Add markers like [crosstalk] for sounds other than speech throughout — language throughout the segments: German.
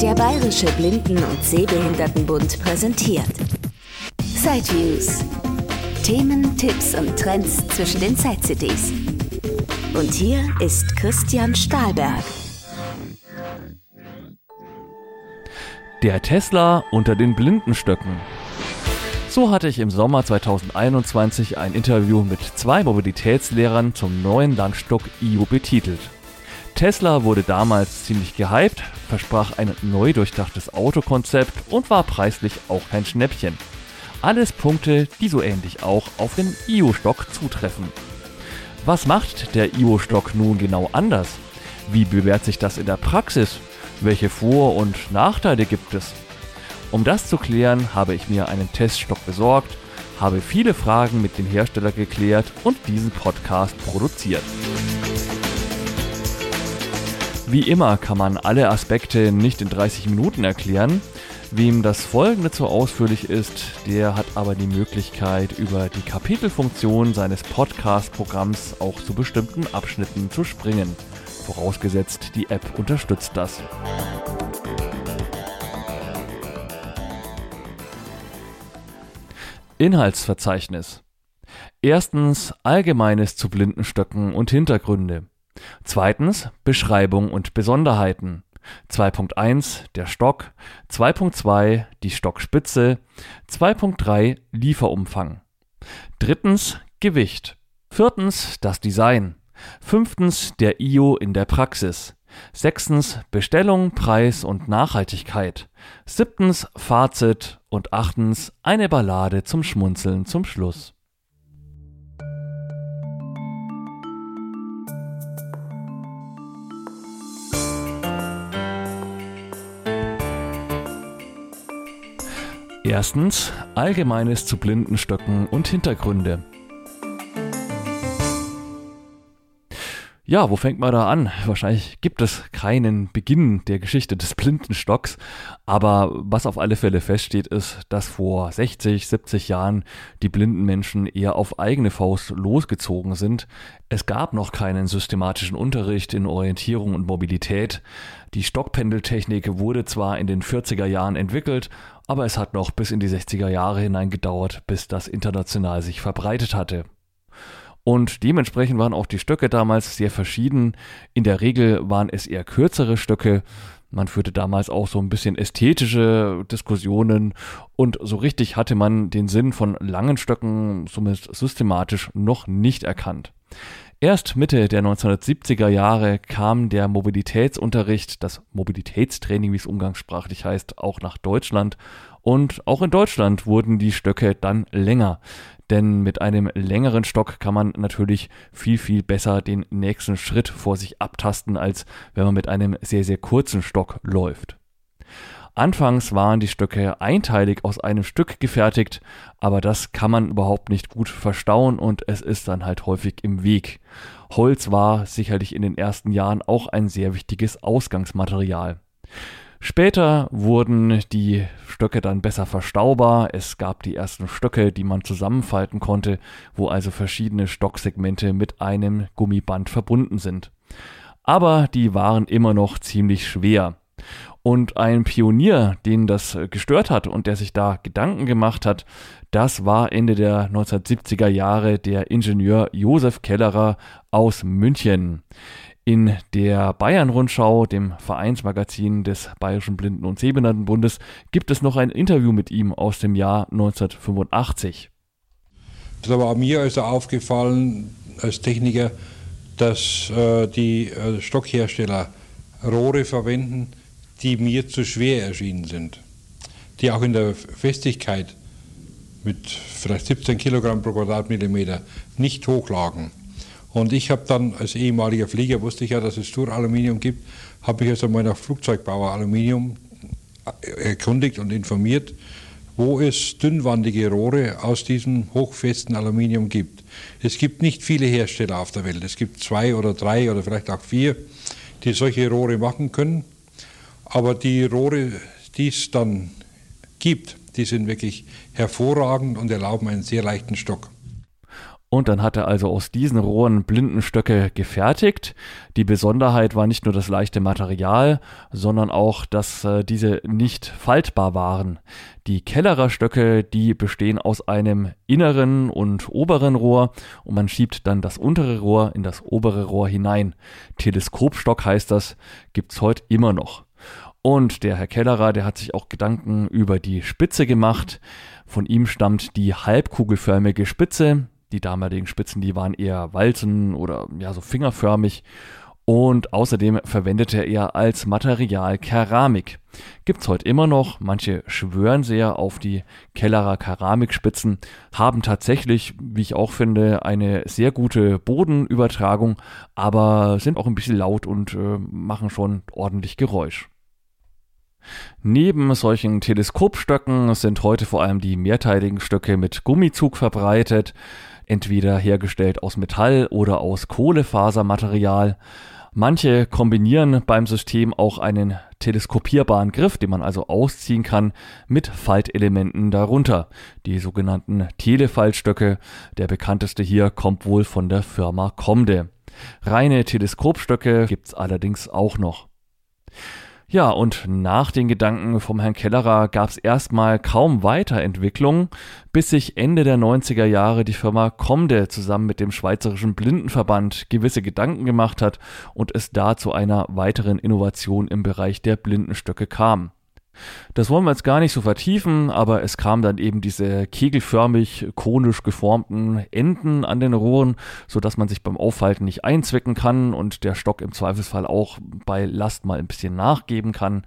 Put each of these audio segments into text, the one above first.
Der Bayerische Blinden- und Sehbehindertenbund präsentiert Sideviews. Themen, Tipps und Trends zwischen den Side-CDs. Und hier ist Christian Stahlberg. Der Tesla unter den Blindenstöcken. So hatte ich im Sommer 2021 ein Interview mit zwei Mobilitätslehrern zum neuen Langstock IO betitelt. Tesla wurde damals ziemlich gehypt, versprach ein neu durchdachtes Autokonzept und war preislich auch kein Schnäppchen. Alles Punkte, die so ähnlich auch auf den IO-Stock zutreffen. Was macht der IO-Stock nun genau anders? Wie bewährt sich das in der Praxis? Welche Vor- und Nachteile gibt es? Um das zu klären, habe ich mir einen Teststock besorgt, habe viele Fragen mit dem Hersteller geklärt und diesen Podcast produziert. Wie immer kann man alle Aspekte nicht in 30 Minuten erklären. Wem das folgende zu ausführlich ist, der hat aber die Möglichkeit, über die Kapitelfunktion seines Podcast-Programms auch zu bestimmten Abschnitten zu springen. Vorausgesetzt, die App unterstützt das. Inhaltsverzeichnis. Erstens Allgemeines zu Blindenstöcken und Hintergründe. Zweitens Beschreibung und Besonderheiten. 2.1 der Stock, 2.2 die Stockspitze, 2.3 Lieferumfang. Drittens Gewicht. Viertens das Design. Fünftens der IO in der Praxis. Sechstens Bestellung, Preis und Nachhaltigkeit. Siebtens Fazit und achtens eine Ballade zum Schmunzeln zum Schluss. Erstens Allgemeines zu Blindenstöcken und Hintergründe. Ja, wo fängt man da an? Wahrscheinlich gibt es keinen Beginn der Geschichte des Blindenstocks, aber was auf alle Fälle feststeht, ist, dass vor 60, 70 Jahren die blinden Menschen eher auf eigene Faust losgezogen sind. Es gab noch keinen systematischen Unterricht in Orientierung und Mobilität. Die Stockpendeltechnik wurde zwar in den 40er Jahren entwickelt, aber es hat noch bis in die 60er Jahre hinein gedauert, bis das international sich verbreitet hatte. Und dementsprechend waren auch die Stöcke damals sehr verschieden. In der Regel waren es eher kürzere Stöcke. Man führte damals auch so ein bisschen ästhetische Diskussionen und so richtig hatte man den Sinn von langen Stöcken somit systematisch noch nicht erkannt. Erst Mitte der 1970er Jahre kam der Mobilitätsunterricht, das Mobilitätstraining, wie es umgangssprachlich heißt, auch nach Deutschland. Und auch in Deutschland wurden die Stöcke dann länger denn mit einem längeren Stock kann man natürlich viel, viel besser den nächsten Schritt vor sich abtasten, als wenn man mit einem sehr, sehr kurzen Stock läuft. Anfangs waren die Stöcke einteilig aus einem Stück gefertigt, aber das kann man überhaupt nicht gut verstauen und es ist dann halt häufig im Weg. Holz war sicherlich in den ersten Jahren auch ein sehr wichtiges Ausgangsmaterial. Später wurden die Stöcke dann besser verstaubar. Es gab die ersten Stöcke, die man zusammenfalten konnte, wo also verschiedene Stocksegmente mit einem Gummiband verbunden sind. Aber die waren immer noch ziemlich schwer. Und ein Pionier, den das gestört hat und der sich da Gedanken gemacht hat, das war Ende der 1970er Jahre der Ingenieur Josef Kellerer aus München. In der Bayern-Rundschau, dem Vereinsmagazin des Bayerischen Blinden- und Sehbehindertenbundes, gibt es noch ein Interview mit ihm aus dem Jahr 1985. Da war mir also aufgefallen als Techniker, dass äh, die äh, Stockhersteller Rohre verwenden, die mir zu schwer erschienen sind, die auch in der Festigkeit mit vielleicht 17 Kilogramm pro Quadratmillimeter nicht hoch lagen. Und ich habe dann als ehemaliger Flieger, wusste ich ja, dass es Dur-Aluminium gibt, habe mich also mal nach Flugzeugbauer Aluminium erkundigt und informiert, wo es dünnwandige Rohre aus diesem hochfesten Aluminium gibt. Es gibt nicht viele Hersteller auf der Welt. Es gibt zwei oder drei oder vielleicht auch vier, die solche Rohre machen können. Aber die Rohre, die es dann gibt, die sind wirklich hervorragend und erlauben einen sehr leichten Stock. Und dann hat er also aus diesen Rohren Blindenstöcke gefertigt. Die Besonderheit war nicht nur das leichte Material, sondern auch, dass äh, diese nicht faltbar waren. Die Kellerer Stöcke, die bestehen aus einem inneren und oberen Rohr und man schiebt dann das untere Rohr in das obere Rohr hinein. Teleskopstock heißt das, gibt's heute immer noch. Und der Herr Kellerer, der hat sich auch Gedanken über die Spitze gemacht. Von ihm stammt die halbkugelförmige Spitze. Die damaligen Spitzen, die waren eher walzen oder ja so fingerförmig. Und außerdem verwendete er als Material Keramik. Gibt's heute immer noch. Manche schwören sehr auf die Kellerer Keramikspitzen, haben tatsächlich, wie ich auch finde, eine sehr gute Bodenübertragung, aber sind auch ein bisschen laut und äh, machen schon ordentlich Geräusch. Neben solchen Teleskopstöcken sind heute vor allem die mehrteiligen Stöcke mit Gummizug verbreitet, entweder hergestellt aus Metall oder aus Kohlefasermaterial. Manche kombinieren beim System auch einen teleskopierbaren Griff, den man also ausziehen kann, mit Faltelementen darunter. Die sogenannten Telefaltstöcke. Der bekannteste hier kommt wohl von der Firma Comde. Reine Teleskopstöcke gibt's allerdings auch noch. Ja, und nach den Gedanken vom Herrn Kellerer gab es erstmal kaum Weiterentwicklung, bis sich Ende der 90er Jahre die Firma Comde zusammen mit dem Schweizerischen Blindenverband gewisse Gedanken gemacht hat und es da zu einer weiteren Innovation im Bereich der Blindenstöcke kam. Das wollen wir jetzt gar nicht so vertiefen, aber es kam dann eben diese kegelförmig konisch geformten Enden an den Rohren, so dass man sich beim Aufhalten nicht einzwicken kann und der Stock im Zweifelsfall auch bei Last mal ein bisschen nachgeben kann.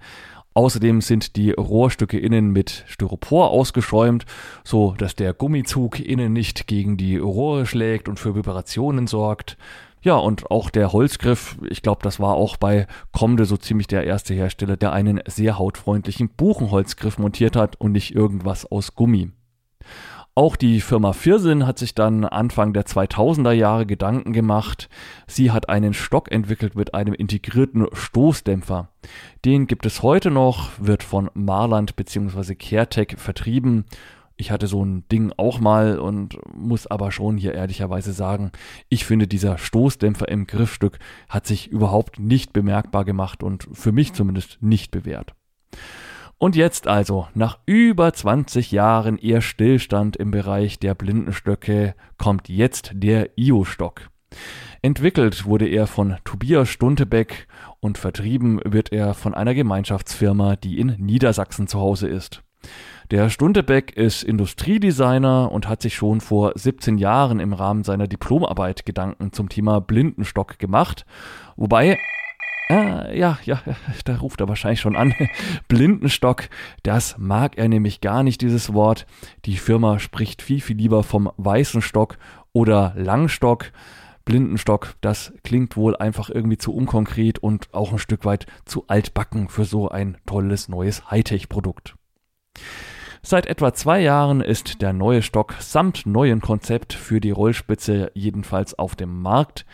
Außerdem sind die Rohrstücke innen mit Styropor ausgeschäumt, so dass der Gummizug innen nicht gegen die Rohre schlägt und für Vibrationen sorgt. Ja, und auch der Holzgriff, ich glaube, das war auch bei Comde so ziemlich der erste Hersteller, der einen sehr hautfreundlichen Buchenholzgriff montiert hat und nicht irgendwas aus Gummi. Auch die Firma Firsin hat sich dann Anfang der 2000er Jahre Gedanken gemacht. Sie hat einen Stock entwickelt mit einem integrierten Stoßdämpfer. Den gibt es heute noch, wird von Marland bzw. CareTech vertrieben ich hatte so ein Ding auch mal und muss aber schon hier ehrlicherweise sagen, ich finde, dieser Stoßdämpfer im Griffstück hat sich überhaupt nicht bemerkbar gemacht und für mich zumindest nicht bewährt. Und jetzt also, nach über 20 Jahren eher Stillstand im Bereich der Blindenstöcke, kommt jetzt der IO-Stock. Entwickelt wurde er von Tobias Stuntebeck und vertrieben wird er von einer Gemeinschaftsfirma, die in Niedersachsen zu Hause ist. Der Stundebeck ist Industriedesigner und hat sich schon vor 17 Jahren im Rahmen seiner Diplomarbeit Gedanken zum Thema Blindenstock gemacht. Wobei äh, ja, ja, [laughs] da ruft er wahrscheinlich schon an. [laughs] Blindenstock, das mag er nämlich gar nicht, dieses Wort. Die Firma spricht viel, viel lieber vom weißen Stock oder Langstock. Blindenstock, das klingt wohl einfach irgendwie zu unkonkret und auch ein Stück weit zu altbacken für so ein tolles neues Hightech-Produkt. Seit etwa zwei Jahren ist der neue Stock samt neuen Konzept für die Rollspitze jedenfalls auf dem Markt.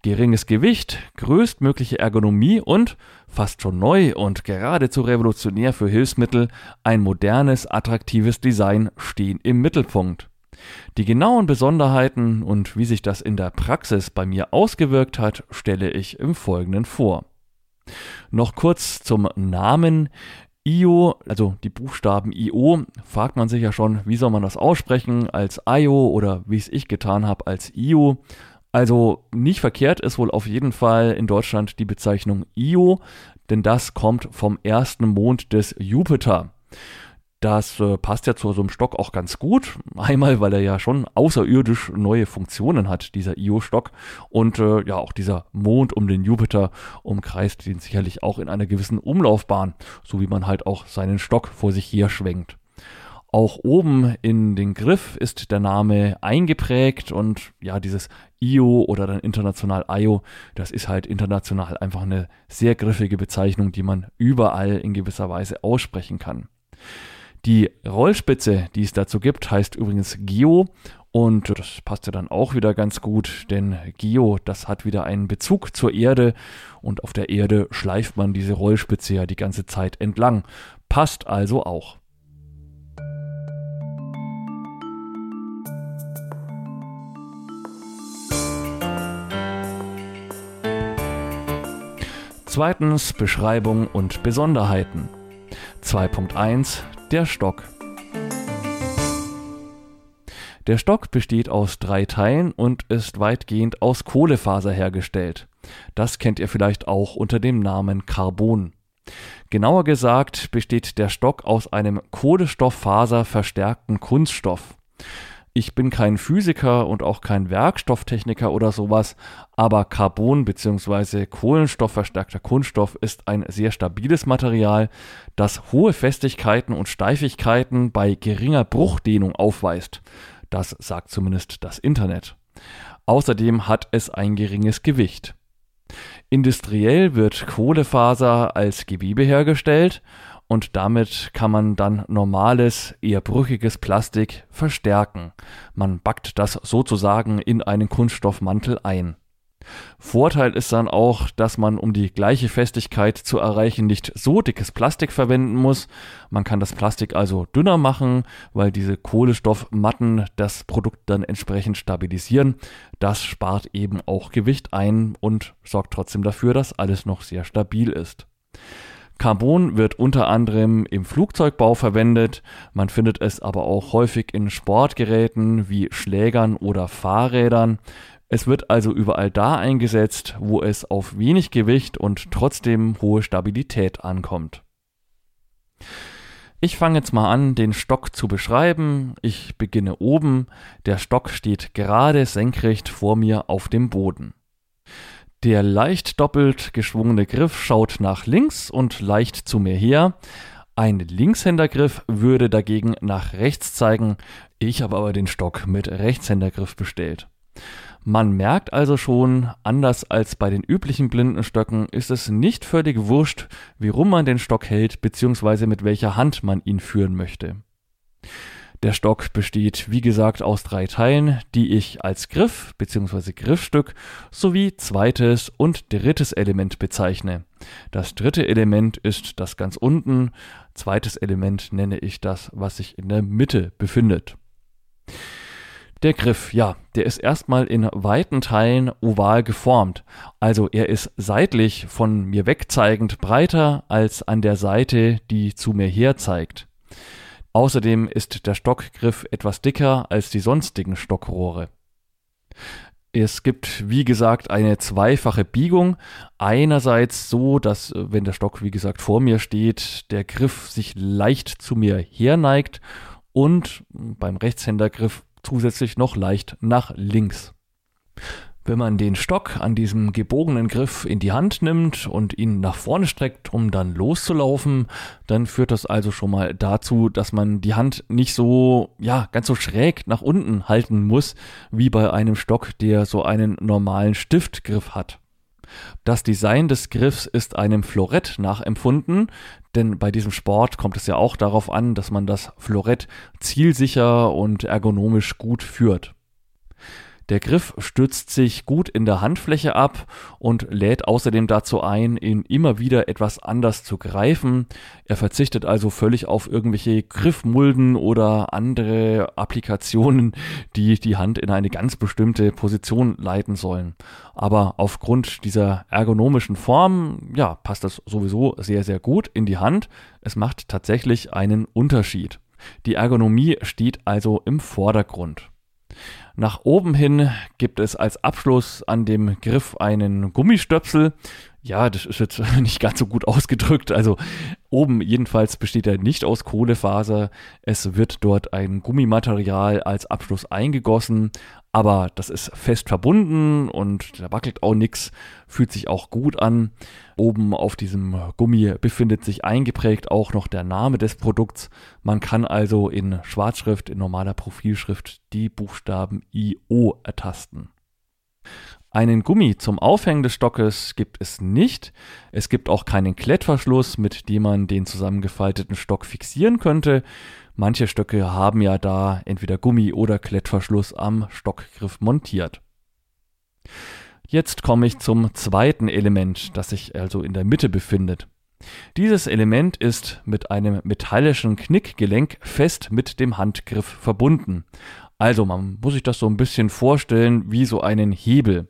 Geringes Gewicht, größtmögliche Ergonomie und, fast schon neu und geradezu revolutionär für Hilfsmittel, ein modernes, attraktives Design stehen im Mittelpunkt. Die genauen Besonderheiten und wie sich das in der Praxis bei mir ausgewirkt hat, stelle ich im Folgenden vor. Noch kurz zum Namen. IO, also die Buchstaben IO, fragt man sich ja schon, wie soll man das aussprechen, als IO oder wie es ich getan habe, als IO. Also nicht verkehrt ist wohl auf jeden Fall in Deutschland die Bezeichnung IO, denn das kommt vom ersten Mond des Jupiter. Das äh, passt ja zu so einem Stock auch ganz gut. Einmal, weil er ja schon außerirdisch neue Funktionen hat, dieser Io-Stock. Und äh, ja, auch dieser Mond um den Jupiter umkreist den sicherlich auch in einer gewissen Umlaufbahn, so wie man halt auch seinen Stock vor sich her schwenkt. Auch oben in den Griff ist der Name eingeprägt und ja, dieses IO oder dann international IO, das ist halt international einfach eine sehr griffige Bezeichnung, die man überall in gewisser Weise aussprechen kann. Die Rollspitze, die es dazu gibt, heißt übrigens Gio und das passt ja dann auch wieder ganz gut, denn Gio, das hat wieder einen Bezug zur Erde und auf der Erde schleift man diese Rollspitze ja die ganze Zeit entlang. Passt also auch. Zweitens Beschreibung und Besonderheiten. 2.1 der Stock. Der Stock besteht aus drei Teilen und ist weitgehend aus Kohlefaser hergestellt. Das kennt ihr vielleicht auch unter dem Namen Carbon. Genauer gesagt besteht der Stock aus einem Kohlenstofffaser verstärkten Kunststoff. Ich bin kein Physiker und auch kein Werkstofftechniker oder sowas, aber Carbon bzw. Kohlenstoffverstärkter Kunststoff ist ein sehr stabiles Material, das hohe Festigkeiten und Steifigkeiten bei geringer Bruchdehnung aufweist. Das sagt zumindest das Internet. Außerdem hat es ein geringes Gewicht. Industriell wird Kohlefaser als Gewebe hergestellt und damit kann man dann normales, eher brüchiges Plastik verstärken. Man backt das sozusagen in einen Kunststoffmantel ein. Vorteil ist dann auch, dass man, um die gleiche Festigkeit zu erreichen, nicht so dickes Plastik verwenden muss. Man kann das Plastik also dünner machen, weil diese Kohlenstoffmatten das Produkt dann entsprechend stabilisieren. Das spart eben auch Gewicht ein und sorgt trotzdem dafür, dass alles noch sehr stabil ist. Carbon wird unter anderem im Flugzeugbau verwendet, man findet es aber auch häufig in Sportgeräten wie Schlägern oder Fahrrädern. Es wird also überall da eingesetzt, wo es auf wenig Gewicht und trotzdem hohe Stabilität ankommt. Ich fange jetzt mal an, den Stock zu beschreiben. Ich beginne oben. Der Stock steht gerade senkrecht vor mir auf dem Boden. Der leicht doppelt geschwungene Griff schaut nach links und leicht zu mir her. Ein Linkshändergriff würde dagegen nach rechts zeigen. Ich habe aber den Stock mit Rechtshändergriff bestellt. Man merkt also schon, anders als bei den üblichen Blindenstöcken ist es nicht völlig wurscht, wie rum man den Stock hält bzw. mit welcher Hand man ihn führen möchte. Der Stock besteht, wie gesagt, aus drei Teilen, die ich als Griff bzw. Griffstück sowie zweites und drittes Element bezeichne. Das dritte Element ist das ganz unten, zweites Element nenne ich das, was sich in der Mitte befindet. Der Griff, ja, der ist erstmal in weiten Teilen oval geformt. Also er ist seitlich von mir wegzeigend breiter als an der Seite, die zu mir her zeigt. Außerdem ist der Stockgriff etwas dicker als die sonstigen Stockrohre. Es gibt, wie gesagt, eine zweifache Biegung. Einerseits so, dass, wenn der Stock, wie gesagt, vor mir steht, der Griff sich leicht zu mir herneigt und beim Rechtshändergriff zusätzlich noch leicht nach links. Wenn man den Stock an diesem gebogenen Griff in die Hand nimmt und ihn nach vorne streckt, um dann loszulaufen, dann führt das also schon mal dazu, dass man die Hand nicht so, ja, ganz so schräg nach unten halten muss, wie bei einem Stock, der so einen normalen Stiftgriff hat. Das Design des Griffs ist einem Florett nachempfunden, denn bei diesem Sport kommt es ja auch darauf an, dass man das Florett zielsicher und ergonomisch gut führt. Der Griff stützt sich gut in der Handfläche ab und lädt außerdem dazu ein, ihn immer wieder etwas anders zu greifen. Er verzichtet also völlig auf irgendwelche Griffmulden oder andere Applikationen, die die Hand in eine ganz bestimmte Position leiten sollen. Aber aufgrund dieser ergonomischen Form, ja, passt das sowieso sehr, sehr gut in die Hand. Es macht tatsächlich einen Unterschied. Die Ergonomie steht also im Vordergrund. Nach oben hin gibt es als Abschluss an dem Griff einen Gummistöpsel. Ja, das ist jetzt [laughs] nicht ganz so gut ausgedrückt. Also oben jedenfalls besteht er nicht aus Kohlefaser. Es wird dort ein Gummimaterial als Abschluss eingegossen aber das ist fest verbunden und da wackelt auch nichts, fühlt sich auch gut an. Oben auf diesem Gummi befindet sich eingeprägt auch noch der Name des Produkts. Man kann also in Schwarzschrift, in normaler Profilschrift die Buchstaben IO ertasten. Einen Gummi zum Aufhängen des Stockes gibt es nicht. Es gibt auch keinen Klettverschluss, mit dem man den zusammengefalteten Stock fixieren könnte. Manche Stöcke haben ja da entweder Gummi oder Klettverschluss am Stockgriff montiert. Jetzt komme ich zum zweiten Element, das sich also in der Mitte befindet. Dieses Element ist mit einem metallischen Knickgelenk fest mit dem Handgriff verbunden. Also man muss sich das so ein bisschen vorstellen wie so einen Hebel.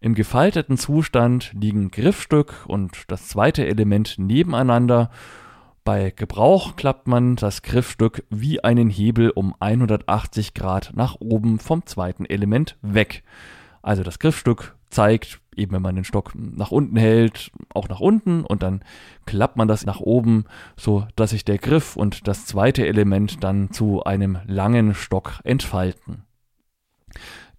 Im gefalteten Zustand liegen Griffstück und das zweite Element nebeneinander. Bei Gebrauch klappt man das Griffstück wie einen Hebel um 180 Grad nach oben vom zweiten Element weg. Also das Griffstück zeigt, eben wenn man den Stock nach unten hält, auch nach unten und dann klappt man das nach oben, so dass sich der Griff und das zweite Element dann zu einem langen Stock entfalten.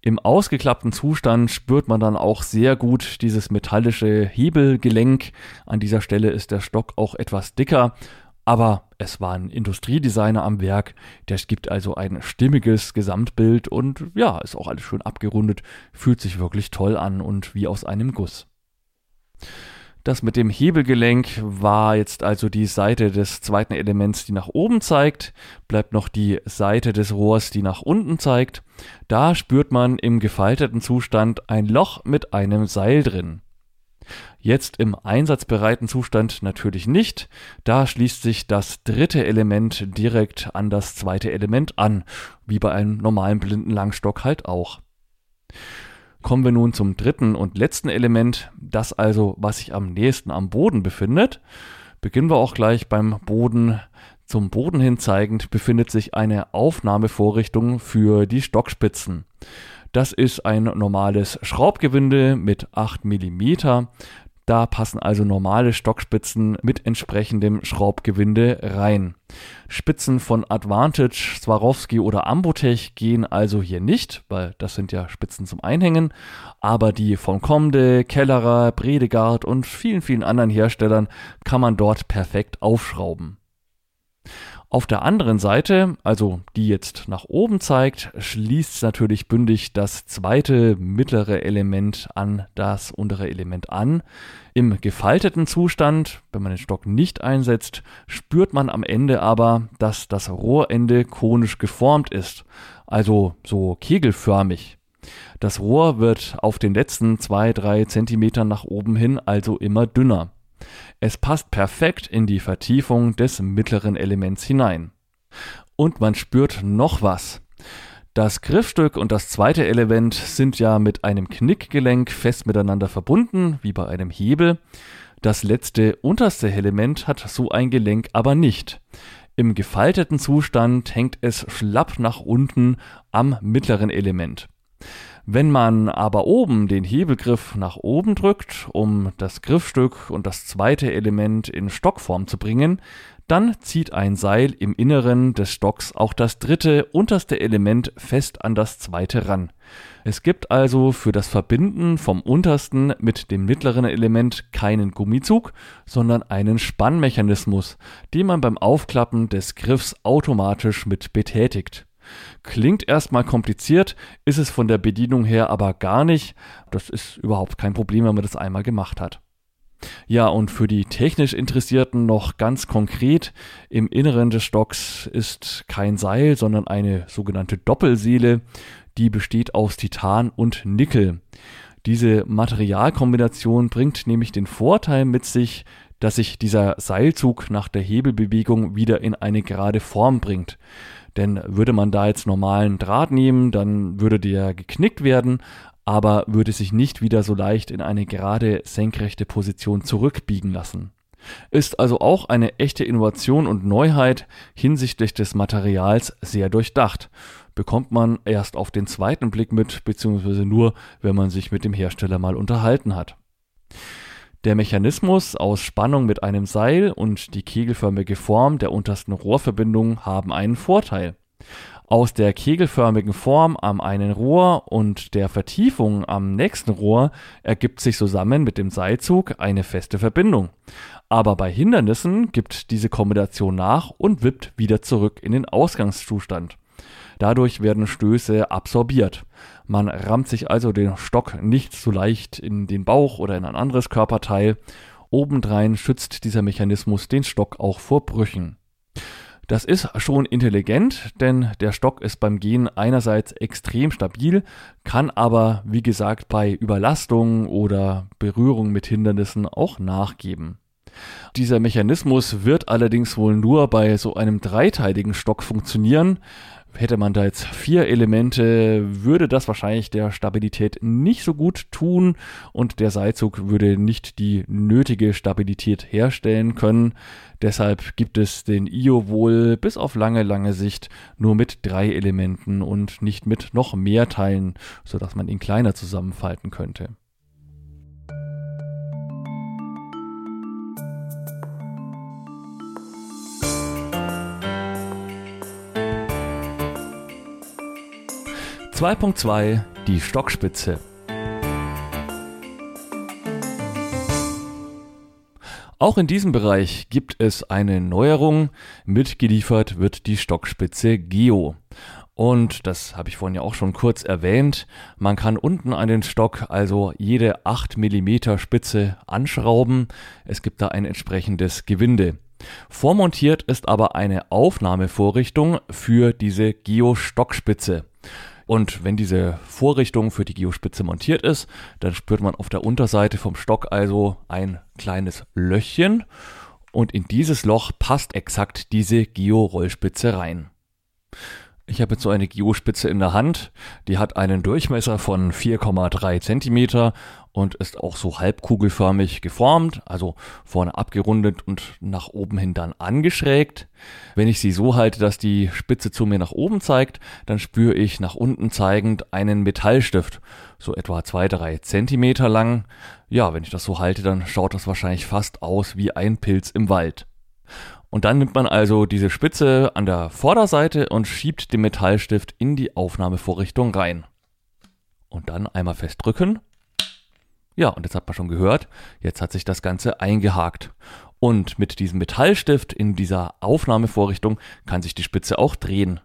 Im ausgeklappten Zustand spürt man dann auch sehr gut dieses metallische Hebelgelenk. An dieser Stelle ist der Stock auch etwas dicker, aber es war ein Industriedesigner am Werk, der gibt also ein stimmiges Gesamtbild und ja, ist auch alles schön abgerundet, fühlt sich wirklich toll an und wie aus einem Guss. Das mit dem Hebelgelenk war jetzt also die Seite des zweiten Elements, die nach oben zeigt, bleibt noch die Seite des Rohrs, die nach unten zeigt. Da spürt man im gefalteten Zustand ein Loch mit einem Seil drin. Jetzt im einsatzbereiten Zustand natürlich nicht. Da schließt sich das dritte Element direkt an das zweite Element an, wie bei einem normalen blinden Langstock halt auch. Kommen wir nun zum dritten und letzten Element, das also, was sich am nächsten am Boden befindet. Beginnen wir auch gleich beim Boden. Zum Boden hin zeigend befindet sich eine Aufnahmevorrichtung für die Stockspitzen. Das ist ein normales Schraubgewinde mit 8 mm. Da passen also normale Stockspitzen mit entsprechendem Schraubgewinde rein. Spitzen von Advantage, Swarovski oder Ambotech gehen also hier nicht, weil das sind ja Spitzen zum Einhängen. Aber die von Comde, Kellerer, Bredegard und vielen, vielen anderen Herstellern kann man dort perfekt aufschrauben. Auf der anderen Seite, also die jetzt nach oben zeigt, schließt natürlich bündig das zweite mittlere Element an das untere Element an. Im gefalteten Zustand, wenn man den Stock nicht einsetzt, spürt man am Ende aber, dass das Rohrende konisch geformt ist, also so kegelförmig. Das Rohr wird auf den letzten zwei, drei Zentimetern nach oben hin also immer dünner. Es passt perfekt in die Vertiefung des mittleren Elements hinein. Und man spürt noch was. Das Griffstück und das zweite Element sind ja mit einem Knickgelenk fest miteinander verbunden, wie bei einem Hebel. Das letzte unterste Element hat so ein Gelenk aber nicht. Im gefalteten Zustand hängt es schlapp nach unten am mittleren Element. Wenn man aber oben den Hebelgriff nach oben drückt, um das Griffstück und das zweite Element in Stockform zu bringen, dann zieht ein Seil im Inneren des Stocks auch das dritte unterste Element fest an das zweite ran. Es gibt also für das Verbinden vom untersten mit dem mittleren Element keinen Gummizug, sondern einen Spannmechanismus, den man beim Aufklappen des Griffs automatisch mit betätigt. Klingt erstmal kompliziert, ist es von der Bedienung her aber gar nicht. Das ist überhaupt kein Problem, wenn man das einmal gemacht hat. Ja, und für die technisch Interessierten noch ganz konkret, im Inneren des Stocks ist kein Seil, sondern eine sogenannte Doppelseele, die besteht aus Titan und Nickel. Diese Materialkombination bringt nämlich den Vorteil mit sich, dass sich dieser Seilzug nach der Hebelbewegung wieder in eine gerade Form bringt. Denn würde man da jetzt normalen Draht nehmen, dann würde der geknickt werden, aber würde sich nicht wieder so leicht in eine gerade senkrechte Position zurückbiegen lassen. Ist also auch eine echte Innovation und Neuheit hinsichtlich des Materials sehr durchdacht. Bekommt man erst auf den zweiten Blick mit, beziehungsweise nur, wenn man sich mit dem Hersteller mal unterhalten hat. Der Mechanismus aus Spannung mit einem Seil und die kegelförmige Form der untersten Rohrverbindung haben einen Vorteil. Aus der kegelförmigen Form am einen Rohr und der Vertiefung am nächsten Rohr ergibt sich zusammen mit dem Seilzug eine feste Verbindung. Aber bei Hindernissen gibt diese Kombination nach und wippt wieder zurück in den Ausgangszustand. Dadurch werden Stöße absorbiert. Man rammt sich also den Stock nicht so leicht in den Bauch oder in ein anderes Körperteil. Obendrein schützt dieser Mechanismus den Stock auch vor Brüchen. Das ist schon intelligent, denn der Stock ist beim Gehen einerseits extrem stabil, kann aber, wie gesagt, bei Überlastung oder Berührung mit Hindernissen auch nachgeben. Dieser Mechanismus wird allerdings wohl nur bei so einem dreiteiligen Stock funktionieren. Hätte man da jetzt vier Elemente, würde das wahrscheinlich der Stabilität nicht so gut tun und der Seilzug würde nicht die nötige Stabilität herstellen können. Deshalb gibt es den IO wohl bis auf lange, lange Sicht nur mit drei Elementen und nicht mit noch mehr Teilen, sodass man ihn kleiner zusammenfalten könnte. 2.2 Die Stockspitze. Auch in diesem Bereich gibt es eine Neuerung. Mitgeliefert wird die Stockspitze Geo. Und das habe ich vorhin ja auch schon kurz erwähnt. Man kann unten an den Stock also jede 8 mm Spitze anschrauben. Es gibt da ein entsprechendes Gewinde. Vormontiert ist aber eine Aufnahmevorrichtung für diese Geo-Stockspitze. Und wenn diese Vorrichtung für die Geospitze montiert ist, dann spürt man auf der Unterseite vom Stock also ein kleines Löchchen. Und in dieses Loch passt exakt diese Geo-Rollspitze rein. Ich habe jetzt so eine Geospitze in der Hand, die hat einen Durchmesser von 4,3 Zentimeter und ist auch so halbkugelförmig geformt, also vorne abgerundet und nach oben hin dann angeschrägt. Wenn ich sie so halte, dass die Spitze zu mir nach oben zeigt, dann spüre ich nach unten zeigend einen Metallstift, so etwa zwei drei Zentimeter lang. Ja, wenn ich das so halte, dann schaut das wahrscheinlich fast aus wie ein Pilz im Wald. Und dann nimmt man also diese Spitze an der Vorderseite und schiebt den Metallstift in die Aufnahmevorrichtung rein. Und dann einmal festdrücken ja, und jetzt hat man schon gehört, jetzt hat sich das Ganze eingehakt. Und mit diesem Metallstift in dieser Aufnahmevorrichtung kann sich die Spitze auch drehen.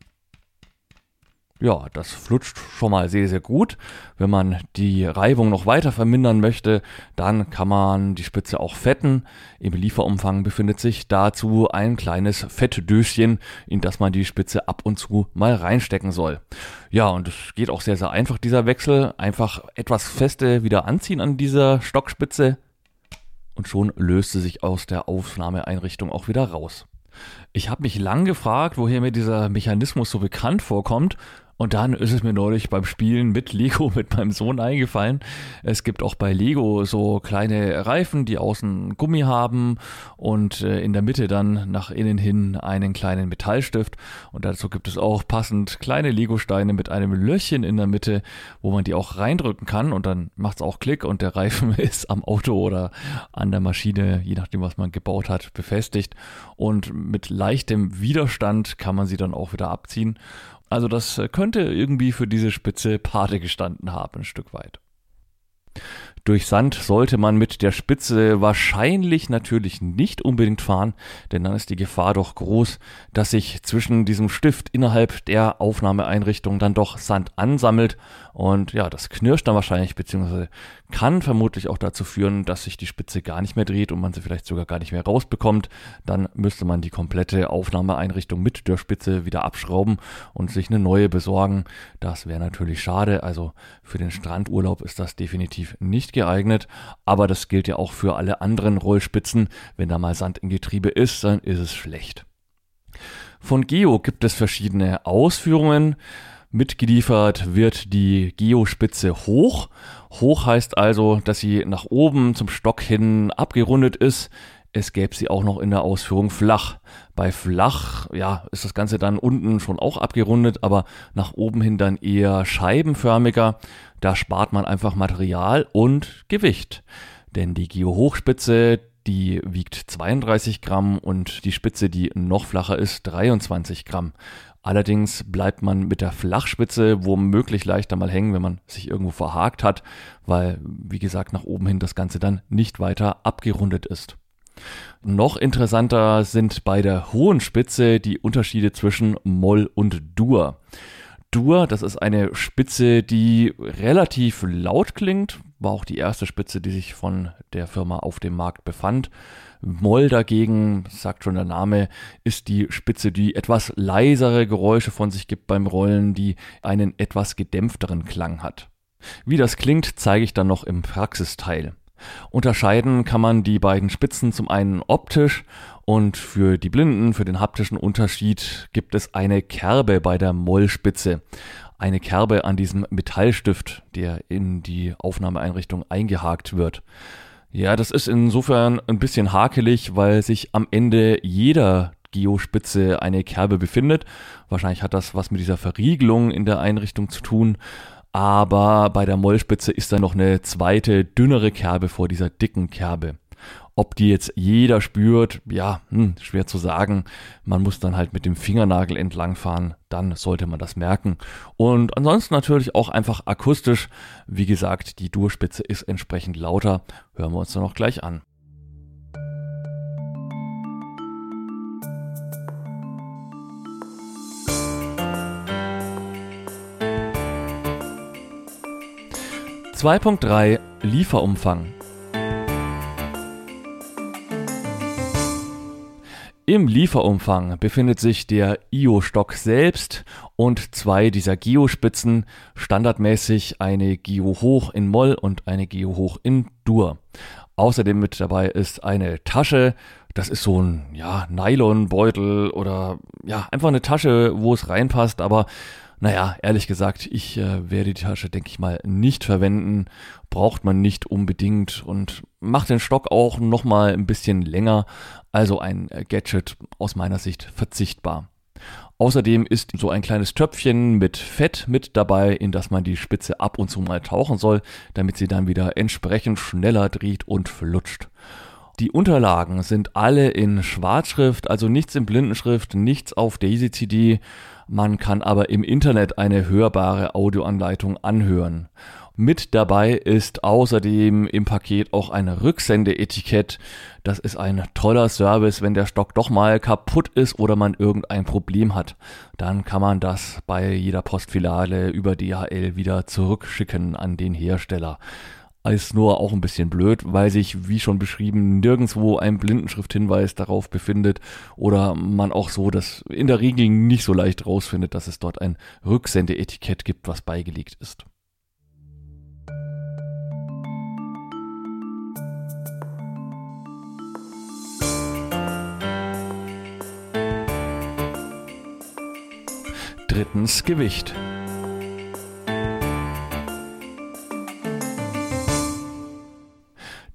Ja, das flutscht schon mal sehr, sehr gut. Wenn man die Reibung noch weiter vermindern möchte, dann kann man die Spitze auch fetten. Im Lieferumfang befindet sich dazu ein kleines Fettdöschen, in das man die Spitze ab und zu mal reinstecken soll. Ja, und es geht auch sehr, sehr einfach, dieser Wechsel. Einfach etwas feste wieder anziehen an dieser Stockspitze und schon löst sie sich aus der Aufnahmeeinrichtung auch wieder raus. Ich habe mich lang gefragt, woher mir dieser Mechanismus so bekannt vorkommt und dann ist es mir neulich beim Spielen mit Lego [laughs] mit meinem Sohn eingefallen. Es gibt auch bei Lego so kleine Reifen, die außen Gummi haben und äh, in der Mitte dann nach innen hin einen kleinen Metallstift. Und dazu gibt es auch passend kleine Lego-Steine mit einem Löchchen in der Mitte, wo man die auch reindrücken kann und dann macht es auch Klick und der Reifen [laughs] ist am Auto oder an der Maschine, je nachdem, was man gebaut hat, befestigt. Und mit leichtem Widerstand kann man sie dann auch wieder abziehen. Also das äh, könnte irgendwie für diese Spitze Pate gestanden haben, ein Stück weit. Durch Sand sollte man mit der Spitze wahrscheinlich natürlich nicht unbedingt fahren, denn dann ist die Gefahr doch groß, dass sich zwischen diesem Stift innerhalb der Aufnahmeeinrichtung dann doch Sand ansammelt und ja, das knirscht dann wahrscheinlich, beziehungsweise kann vermutlich auch dazu führen, dass sich die Spitze gar nicht mehr dreht und man sie vielleicht sogar gar nicht mehr rausbekommt. Dann müsste man die komplette Aufnahmeeinrichtung mit der Spitze wieder abschrauben und sich eine neue besorgen. Das wäre natürlich schade. Also für den Strandurlaub ist das definitiv nicht geeignet. Aber das gilt ja auch für alle anderen Rollspitzen. Wenn da mal Sand im Getriebe ist, dann ist es schlecht. Von Geo gibt es verschiedene Ausführungen. Mitgeliefert wird die Geospitze hoch. Hoch heißt also, dass sie nach oben zum Stock hin abgerundet ist. Es gäbe sie auch noch in der Ausführung flach. Bei flach, ja, ist das Ganze dann unten schon auch abgerundet, aber nach oben hin dann eher scheibenförmiger. Da spart man einfach Material und Gewicht. Denn die Geo-Hochspitze, die wiegt 32 Gramm und die Spitze, die noch flacher ist, 23 Gramm. Allerdings bleibt man mit der Flachspitze womöglich leichter mal hängen, wenn man sich irgendwo verhakt hat, weil, wie gesagt, nach oben hin das Ganze dann nicht weiter abgerundet ist. Noch interessanter sind bei der hohen Spitze die Unterschiede zwischen Moll und Dur. Dur, das ist eine Spitze, die relativ laut klingt, war auch die erste Spitze, die sich von der Firma auf dem Markt befand. Moll dagegen, sagt schon der Name, ist die Spitze, die etwas leisere Geräusche von sich gibt beim Rollen, die einen etwas gedämpfteren Klang hat. Wie das klingt, zeige ich dann noch im Praxisteil. Unterscheiden kann man die beiden Spitzen zum einen optisch Und für die Blinden, für den haptischen Unterschied gibt es eine Kerbe bei der Mollspitze. Eine Kerbe an diesem Metallstift, der in die Aufnahmeeinrichtung eingehakt wird. Ja, das ist insofern ein bisschen hakelig, weil sich am Ende jeder Geospitze eine Kerbe befindet. Wahrscheinlich hat das was mit dieser Verriegelung in der Einrichtung zu tun. Aber bei der Mollspitze ist da noch eine zweite, dünnere Kerbe vor dieser dicken Kerbe. Ob die jetzt jeder spürt, ja, hm, schwer zu sagen. Man muss dann halt mit dem Fingernagel entlangfahren, dann sollte man das merken. Und ansonsten natürlich auch einfach akustisch. Wie gesagt, die Durspitze ist entsprechend lauter. Hören wir uns dann noch gleich an. Zwei Punkt drei Lieferumfang. Im Lieferumfang befindet sich der IO-Stock selbst und zwei dieser Geo-Spitzen, standardmäßig eine Geo-Hoch in Moll und eine Geo-Hoch in Dur. Außerdem mit dabei ist eine Tasche, das ist so ein ja, Nylonbeutel oder ja, einfach eine Tasche, wo es reinpasst, aber naja, ehrlich gesagt, ich äh, werde die Tasche, denke ich mal, nicht verwenden. Braucht man nicht unbedingt und macht den Stock auch nochmal ein bisschen länger. Also ein äh, Gadget aus meiner Sicht verzichtbar. Außerdem ist so ein kleines Töpfchen mit Fett mit dabei, in das man die Spitze ab und zu mal tauchen soll, damit sie dann wieder entsprechend schneller dreht und flutscht. Die Unterlagen sind alle in Schwarzschrift, also nichts in Blindenschrift, nichts auf Daisy CD. Man kann aber im Internet eine hörbare Audioanleitung anhören. Mit dabei ist außerdem im Paket auch ein Rücksendeetikett. Das ist ein toller Service, wenn der Stock doch mal kaputt ist oder man irgendein Problem hat. Dann kann man das bei jeder Postfiliale über DHL wieder zurückschicken an den Hersteller ist nur auch ein bisschen blöd, weil sich, wie schon beschrieben, nirgendwo ein Blindenschrifthinweis darauf befindet oder man auch so das in der Regel nicht so leicht rausfindet, dass es dort ein Rücksendeetikett gibt, was beigelegt ist. Drittens Gewicht.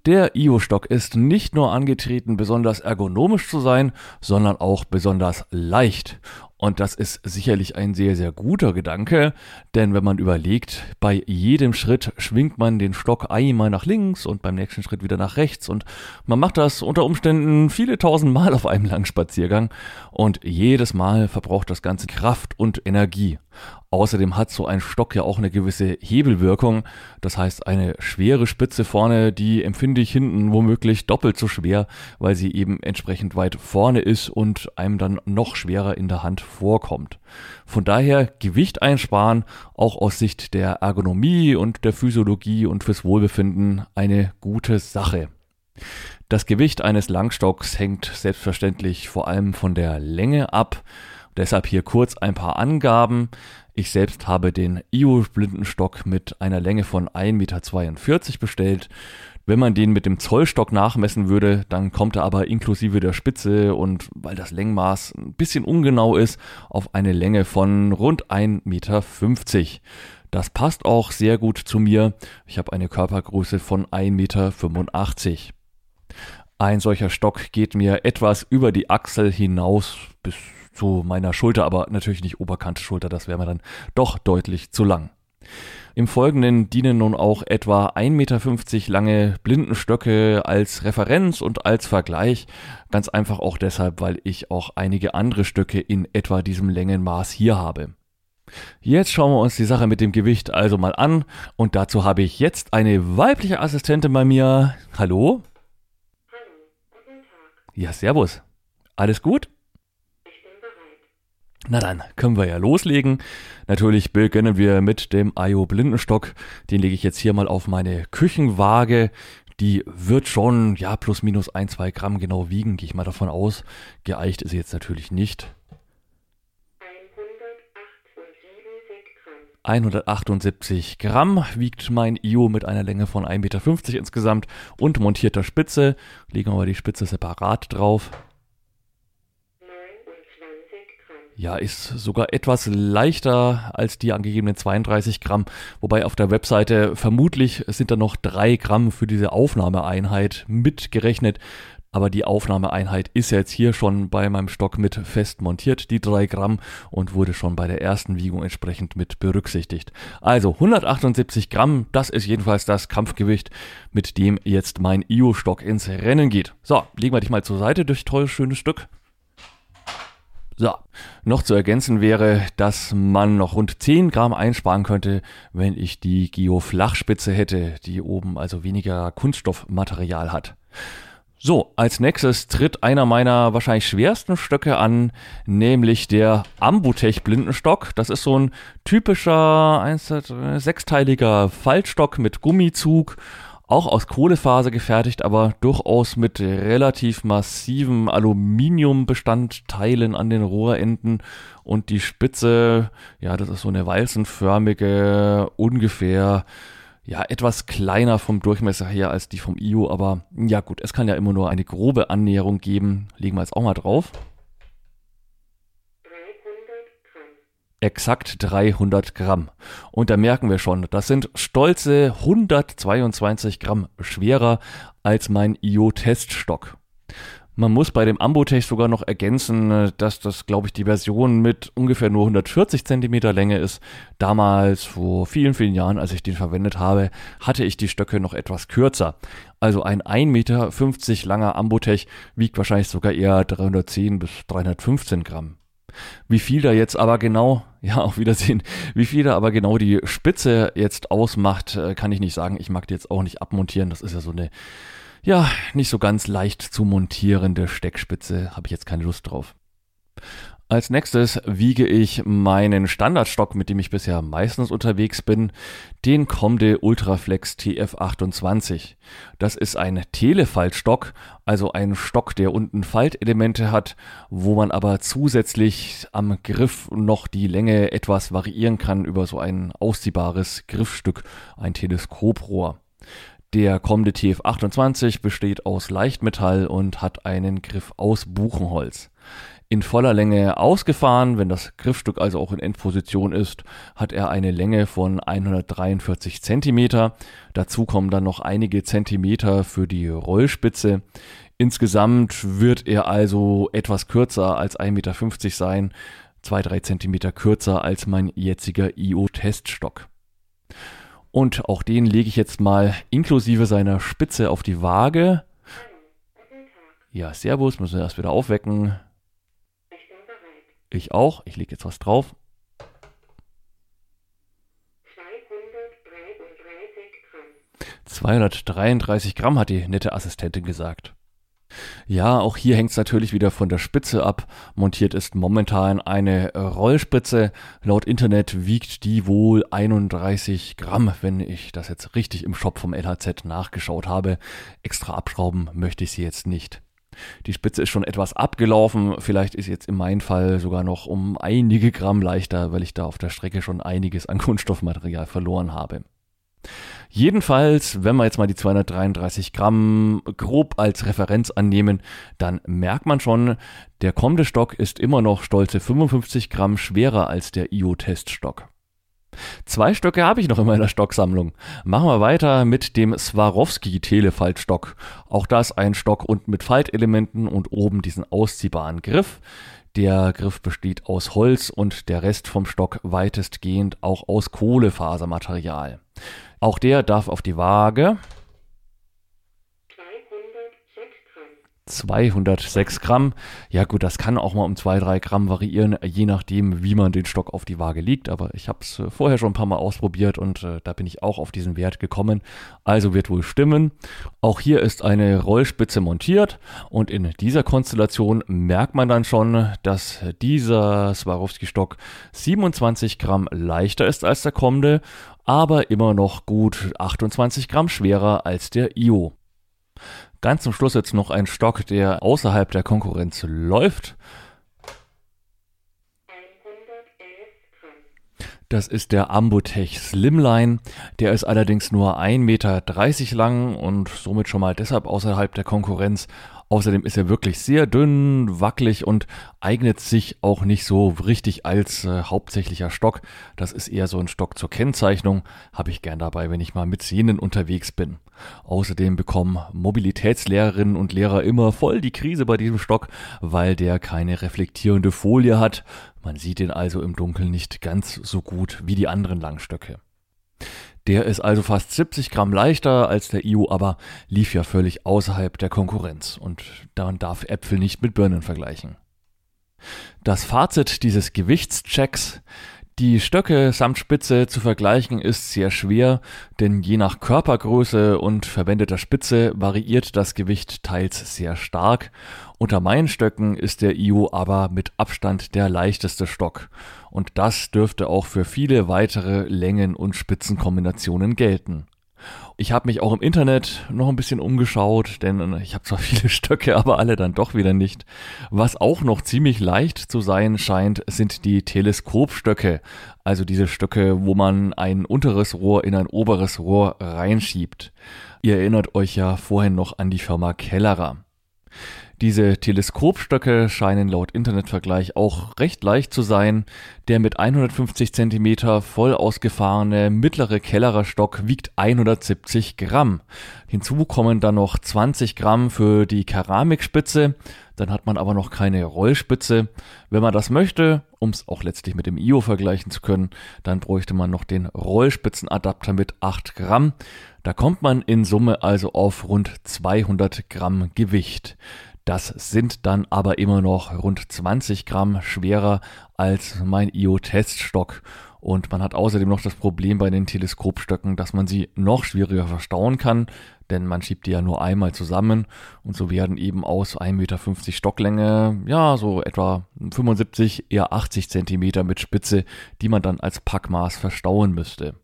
Der IO-Stock ist nicht nur angetreten, besonders ergonomisch zu sein, sondern auch besonders leicht. Und das ist sicherlich ein sehr, sehr guter Gedanke, denn wenn man überlegt, bei jedem Schritt schwingt man den Stock einmal nach links und beim nächsten Schritt wieder nach rechts und man macht das unter Umständen viele tausend Mal auf einem langen Spaziergang und jedes Mal verbraucht das Ganze Kraft und Energie. Außerdem hat so ein Stock ja auch eine gewisse Hebelwirkung. Das heißt, eine schwere Spitze vorne, die empfinde ich hinten womöglich doppelt so schwer, weil sie eben entsprechend weit vorne ist und einem dann noch schwerer in der Hand vorkommt. Von daher Gewicht einsparen, auch aus Sicht der Ergonomie und der Physiologie und fürs Wohlbefinden eine gute Sache. Das Gewicht eines Langstocks hängt selbstverständlich vor allem von der Länge ab. Deshalb hier kurz ein paar Angaben. Ich selbst habe den IO-Blindenstock mit einer Länge von 1,42 Meter bestellt. Wenn man den mit dem Zollstock nachmessen würde, dann kommt er aber inklusive der Spitze und weil das Längenmaß ein bisschen ungenau ist, auf eine Länge von rund 1,50 Meter. Das passt auch sehr gut zu mir. Ich habe eine Körpergröße von 1,85 Meter. Ein solcher Stock geht mir etwas über die Achsel hinaus bis zu meiner Schulter, aber natürlich nicht Oberkante Schulter, das wäre mir dann doch deutlich zu lang. Im Folgenden dienen nun auch etwa 1,50 Meter lange Blindenstöcke als Referenz und als Vergleich. Ganz einfach auch deshalb, weil ich auch einige andere Stöcke in etwa diesem Längenmaß hier habe. Jetzt schauen wir uns die Sache mit dem Gewicht also mal an und dazu habe ich jetzt eine weibliche Assistentin bei mir. Hallo? Hallo, guten Tag. Ja, servus. Alles gut? Na dann können wir ja loslegen. Natürlich beginnen wir mit dem IO Blindenstock. Den lege ich jetzt hier mal auf meine Küchenwaage. Die wird schon, ja, plus minus ein, zwei Gramm genau wiegen, gehe ich mal davon aus. Geeicht ist sie jetzt natürlich nicht. 178 Gramm wiegt mein IO mit einer Länge von 1,50 Meter insgesamt und montierter Spitze. Legen wir mal die Spitze separat drauf. Ja, ist sogar etwas leichter als die angegebenen 32 Gramm, wobei auf der Webseite vermutlich sind da noch drei Gramm für diese Aufnahmeeinheit mitgerechnet. Aber die Aufnahmeeinheit ist jetzt hier schon bei meinem Stock mit fest montiert, die drei Gramm, und wurde schon bei der ersten Wiegung entsprechend mit berücksichtigt. Also 178 Gramm, das ist jedenfalls das Kampfgewicht, mit dem jetzt mein IO-Stock ins Rennen geht. So, legen wir dich mal zur Seite durch tolles, schönes Stück. So, noch zu ergänzen wäre, dass man noch rund 10 Gramm einsparen könnte, wenn ich die Geo-Flachspitze hätte, die oben also weniger Kunststoffmaterial hat. So, als nächstes tritt einer meiner wahrscheinlich schwersten Stöcke an, nämlich der Ambutech Blindenstock. Das ist so ein typischer sechsteiliger Faltstock mit Gummizug auch aus Kohlefaser gefertigt, aber durchaus mit relativ massiven Aluminiumbestandteilen an den Rohrenden und die Spitze, ja, das ist so eine walzenförmige, ungefähr, ja, etwas kleiner vom Durchmesser her als die vom IO, aber ja gut, es kann ja immer nur eine grobe Annäherung geben. Legen wir jetzt auch mal drauf. Exakt 300 Gramm. Und da merken wir schon, das sind stolze 122 Gramm schwerer als mein IO-Teststock. Man muss bei dem Ambotech sogar noch ergänzen, dass das, glaube ich, die Version mit ungefähr nur 140 Zentimeter Länge ist. Damals, vor vielen, vielen Jahren, als ich den verwendet habe, hatte ich die Stöcke noch etwas kürzer. Also ein 1,50 Meter langer Ambotech wiegt wahrscheinlich sogar eher 310 bis 315 Gramm. Wie viel da jetzt aber genau, [laughs] ja, auf Wiedersehen, wie viel da aber genau die Spitze jetzt ausmacht, äh, kann ich nicht sagen. Ich mag die jetzt auch nicht abmontieren. Das ist ja so eine, ja, nicht so ganz leicht zu montierende Steckspitze. Habe ich jetzt keine Lust drauf. Als nächstes wiege ich meinen Standardstock, mit dem ich bisher meistens unterwegs bin, den Comde Ultraflex TF28. Das ist ein Telefaltstock, also ein Stock, der unten Faltelemente hat, wo man aber zusätzlich am Griff noch die Länge etwas variieren kann über so ein ausziehbares Griffstück, ein Teleskoprohr. Der kommende TF28 besteht aus Leichtmetall und hat einen Griff aus Buchenholz in voller Länge ausgefahren. Wenn das Griffstück also auch in Endposition ist, hat er eine Länge von 143 Zentimeter. Dazu kommen dann noch einige Zentimeter für die Rollspitze. Insgesamt wird er also etwas kürzer als 1,50 Meter sein, zwei drei Zentimeter kürzer als mein jetziger IO-Teststock. Und auch den lege ich jetzt mal inklusive seiner Spitze auf die Waage. Ja, Servus, müssen wir erst wieder aufwecken. Ich auch. Ich lege jetzt was drauf. 233 Gramm hat die nette Assistentin gesagt. Ja, auch hier hängt es natürlich wieder von der Spitze ab. Montiert ist momentan eine Rollspitze. Laut Internet wiegt die wohl 31 Gramm, wenn ich das jetzt richtig im Shop vom LHZ nachgeschaut habe. Extra abschrauben möchte ich sie jetzt nicht. Die Spitze ist schon etwas abgelaufen. Vielleicht ist jetzt in meinem Fall sogar noch um einige Gramm leichter, weil ich da auf der Strecke schon einiges an [laughs] Kunststoffmaterial verloren habe. Jedenfalls, wenn wir jetzt mal die 233 Gramm grob als Referenz annehmen, dann merkt man schon, der kommende Stock ist immer noch stolze 55 Gramm schwerer als der IO-Teststock. Zwei Stöcke habe ich noch in meiner Stocksammlung. Machen wir weiter mit dem Swarovski Telefaltstock. Auch das ein Stock unten mit Faltelementen und oben diesen ausziehbaren Griff. Der Griff besteht aus Holz und der Rest vom Stock weitestgehend auch aus Kohlefasermaterial. Auch der darf auf die Waage. 206 Gramm. Ja gut, das kann auch mal um 2, 3 Gramm variieren, je nachdem, wie man den Stock auf die Waage legt. Aber ich habe es äh, vorher schon ein paar Mal ausprobiert und äh, da bin ich auch auf diesen Wert gekommen. Also wird wohl stimmen. Auch hier ist eine Rollspitze montiert und in dieser Konstellation merkt man dann schon, dass dieser Swarovski-Stock 27 Gramm leichter ist als der kommende, aber immer noch gut 28 Gramm schwerer als der IO. Ganz zum Schluss jetzt noch ein Stock, der außerhalb der Konkurrenz läuft. Das ist der Ambutech Slimline. Der ist allerdings nur 1,30 Meter lang und somit schon mal deshalb außerhalb der Konkurrenz. Außerdem ist er wirklich sehr dünn, wackelig und eignet sich auch nicht so richtig als äh, hauptsächlicher Stock. Das ist eher so ein Stock zur Kennzeichnung, habe ich gern dabei, wenn ich mal mit Sehnen unterwegs bin. Außerdem bekommen Mobilitätslehrerinnen und Lehrer immer voll die Krise bei diesem Stock, weil der keine reflektierende Folie hat. Man sieht ihn also im Dunkeln nicht ganz so gut wie die anderen Langstöcke. Der ist also fast 70 Gramm leichter als der IU, aber lief ja völlig außerhalb der Konkurrenz und man darf Äpfel nicht mit Birnen vergleichen. Das Fazit dieses Gewichtschecks die Stöcke samt Spitze zu vergleichen ist sehr schwer, denn je nach Körpergröße und verwendeter Spitze variiert das Gewicht teils sehr stark. Unter meinen Stöcken ist der IU aber mit Abstand der leichteste Stock. Und das dürfte auch für viele weitere Längen- und Spitzenkombinationen gelten. Ich habe mich auch im Internet noch ein bisschen umgeschaut, denn ich habe zwar [laughs] viele Stöcke, aber alle dann doch wieder nicht. Was auch noch ziemlich leicht zu sein scheint, sind die Teleskopstöcke, also diese Stöcke, wo man ein unteres Rohr in ein oberes Rohr reinschiebt. Ihr erinnert euch ja vorhin noch an die Firma Kellerer. Diese Teleskopstöcke scheinen laut Internetvergleich auch recht leicht zu sein. Der mit 150 cm voll ausgefahrene mittlere Kellerer Stock wiegt 170 Gramm. Hinzu kommen dann noch 20 Gramm für die Keramikspitze. Dann hat man aber noch keine Rollspitze. Wenn man das möchte, um es auch letztlich mit dem IO vergleichen zu können, dann bräuchte man noch den Rollspitzenadapter mit 8 Gramm. Da kommt man in Summe also auf rund 200 Gramm Gewicht. Das sind dann aber immer noch rund 20 Gramm schwerer als mein IO-Teststock. Und man hat außerdem noch das Problem bei den Teleskopstöcken, dass man sie noch schwieriger verstauen kann, denn man schiebt die ja nur einmal zusammen und so werden eben aus 1,50 Meter Stocklänge, ja, so etwa 75, eher 80 Zentimeter mit Spitze, die man dann als Packmaß verstauen müsste.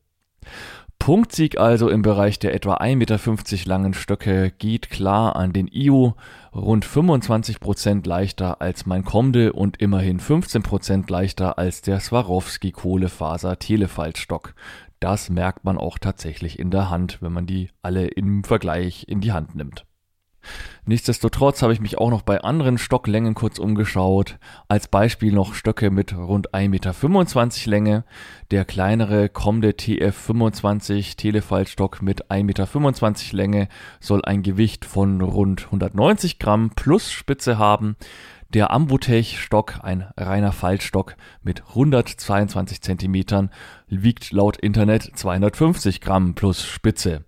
Punktsieg also im Bereich der etwa 1,50 Meter langen Stöcke geht klar an den IU, rund 25 Prozent leichter als mein Komde und immerhin 15 Prozent leichter als der Swarovski Kohlefaser Telefaltstock. Das merkt man auch tatsächlich in der Hand, wenn man die alle im Vergleich in die Hand nimmt. Nichtsdestotrotz habe ich mich auch noch bei anderen Stocklängen kurz umgeschaut. Als Beispiel noch Stöcke mit rund 1,25 Meter Länge. Der kleinere Comde TF25 Telefaltstock mit 1,25 Meter Länge soll ein Gewicht von rund 190 Gramm plus Spitze haben. Der Ambutech-Stock, ein reiner Faltstock mit 122 Zentimetern, wiegt laut Internet 250 Gramm plus Spitze.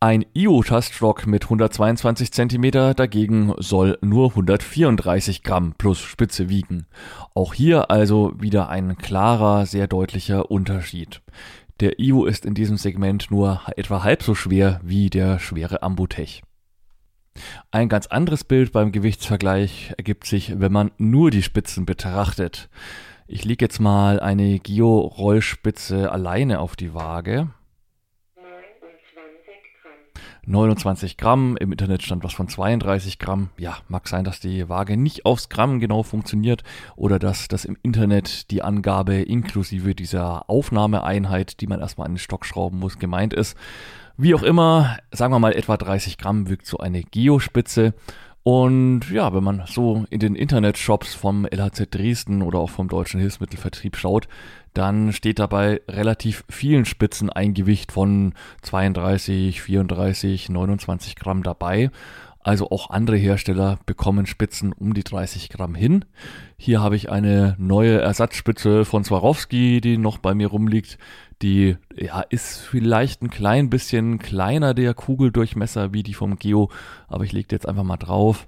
Ein IO-Taststock mit 122 cm dagegen soll nur 134 Gramm plus Spitze wiegen. Auch hier also wieder ein klarer, sehr deutlicher Unterschied. Der IO ist in diesem Segment nur etwa halb so schwer wie der schwere Ambutech. Ein ganz anderes Bild beim Gewichtsvergleich ergibt sich, wenn man nur die Spitzen betrachtet. Ich lege jetzt mal eine Geo-Rollspitze alleine auf die Waage. 29 Gramm. Im Internet stand was von 32 Gramm. Ja, mag sein, dass die Waage nicht aufs Gramm genau funktioniert oder dass das im Internet die Angabe inklusive dieser Aufnahmeeinheit, die man erstmal an den Stock schrauben muss, gemeint ist. Wie auch immer, sagen wir mal etwa 30 Gramm wirkt so eine Geospitze. Und ja, wenn man so in den Internetshops vom LHZ Dresden oder auch vom Deutschen Hilfsmittelvertrieb schaut, dann steht dabei relativ vielen Spitzen ein Gewicht von 32, 34, 29 Gramm dabei. Also auch andere Hersteller bekommen Spitzen um die 30 Gramm hin. Hier habe ich eine neue Ersatzspitze von Swarovski, die noch bei mir rumliegt. Die ja, ist vielleicht ein klein bisschen kleiner der Kugeldurchmesser wie die vom Geo, aber ich lege jetzt einfach mal drauf.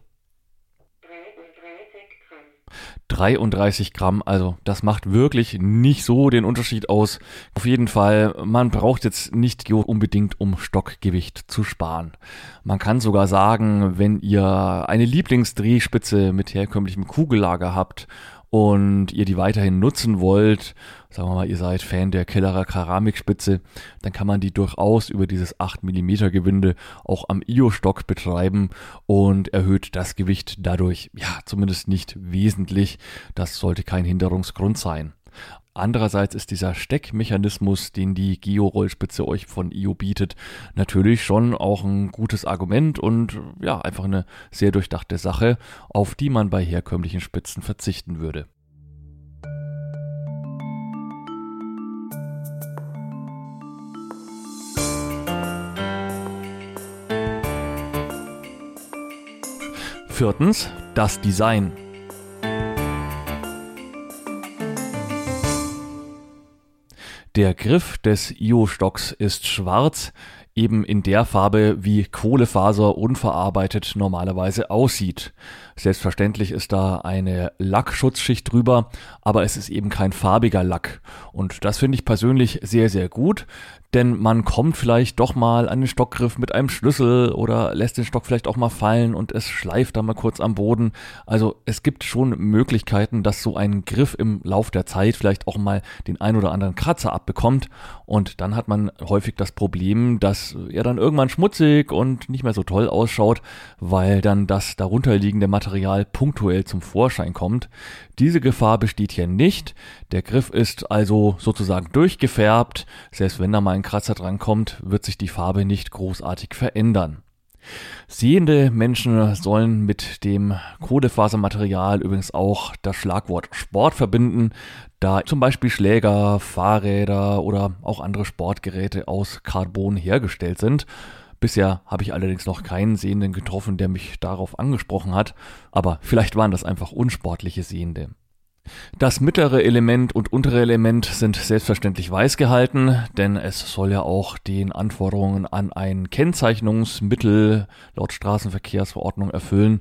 33 Gramm, also das macht wirklich nicht so den Unterschied aus. Auf jeden Fall, man braucht jetzt nicht unbedingt, um Stockgewicht zu sparen. Man kann sogar sagen, wenn ihr eine Lieblingsdrehspitze mit herkömmlichem Kugellager habt und ihr die weiterhin nutzen wollt, sagen wir mal, ihr seid Fan der Kellerer Keramikspitze, dann kann man die durchaus über dieses 8 mm Gewinde auch am IO-Stock betreiben und erhöht das Gewicht dadurch, ja, zumindest nicht wesentlich. Das sollte kein Hinderungsgrund sein. Andererseits ist dieser Steckmechanismus, den die Georollspitze euch von IO bietet, natürlich schon auch ein gutes Argument und ja, einfach eine sehr durchdachte Sache, auf die man bei herkömmlichen Spitzen verzichten würde. Viertens, das Design. Der Griff des Io-Stocks ist schwarz, eben in der Farbe, wie Kohlefaser unverarbeitet normalerweise aussieht. Selbstverständlich ist da eine Lackschutzschicht drüber, aber es ist eben kein farbiger Lack. Und das finde ich persönlich sehr, sehr gut, denn man kommt vielleicht doch mal an den Stockgriff mit einem Schlüssel oder lässt den Stock vielleicht auch mal fallen und es schleift dann mal kurz am Boden. Also es gibt schon Möglichkeiten, dass so ein Griff im Lauf der Zeit vielleicht auch mal den ein oder anderen Kratzer abbekommt und dann hat man häufig das Problem, dass er dann irgendwann schmutzig und nicht mehr so toll ausschaut, weil dann das darunterliegende Material punktuell zum Vorschein kommt. Diese Gefahr besteht hier nicht. Der Griff ist also sozusagen durchgefärbt. Selbst wenn da mal ein Kratzer dran kommt, wird sich die Farbe nicht großartig verändern. Sehende Menschen sollen mit dem Kohlefasermaterial übrigens auch das Schlagwort Sport verbinden, da zum Beispiel Schläger, Fahrräder oder auch andere Sportgeräte aus Carbon hergestellt sind. Bisher habe ich allerdings noch keinen Sehenden getroffen, der mich darauf angesprochen hat, aber vielleicht waren das einfach unsportliche Sehende. Das mittlere Element und untere Element sind selbstverständlich weiß gehalten, denn es soll ja auch den Anforderungen an ein Kennzeichnungsmittel laut Straßenverkehrsverordnung erfüllen.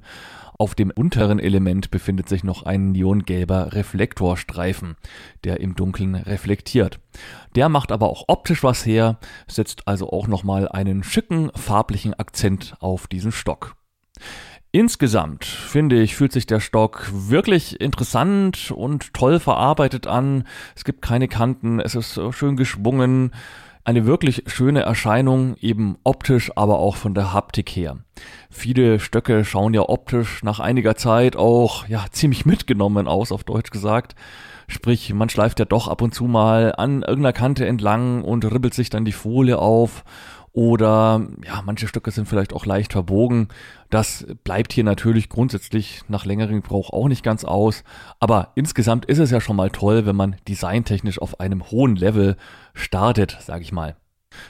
Auf dem unteren Element befindet sich noch ein neongelber Reflektorstreifen, der im Dunkeln reflektiert. Der macht aber auch optisch was her, setzt also auch nochmal einen schicken farblichen Akzent auf diesen Stock. Insgesamt finde ich, fühlt sich der Stock wirklich interessant und toll verarbeitet an. Es gibt keine Kanten, es ist schön geschwungen. Eine wirklich schöne Erscheinung, eben optisch, aber auch von der Haptik her. Viele Stöcke schauen ja optisch nach einiger Zeit auch ja ziemlich mitgenommen aus, auf Deutsch gesagt. Sprich, man schleift ja doch ab und zu mal an irgendeiner Kante entlang und ribbelt sich dann die Folie auf oder ja, manche Stücke sind vielleicht auch leicht verbogen. Das bleibt hier natürlich grundsätzlich nach längerem Gebrauch auch nicht ganz aus. Aber insgesamt ist es ja schon mal toll, wenn man designtechnisch auf einem hohen Level startet, sag ich mal.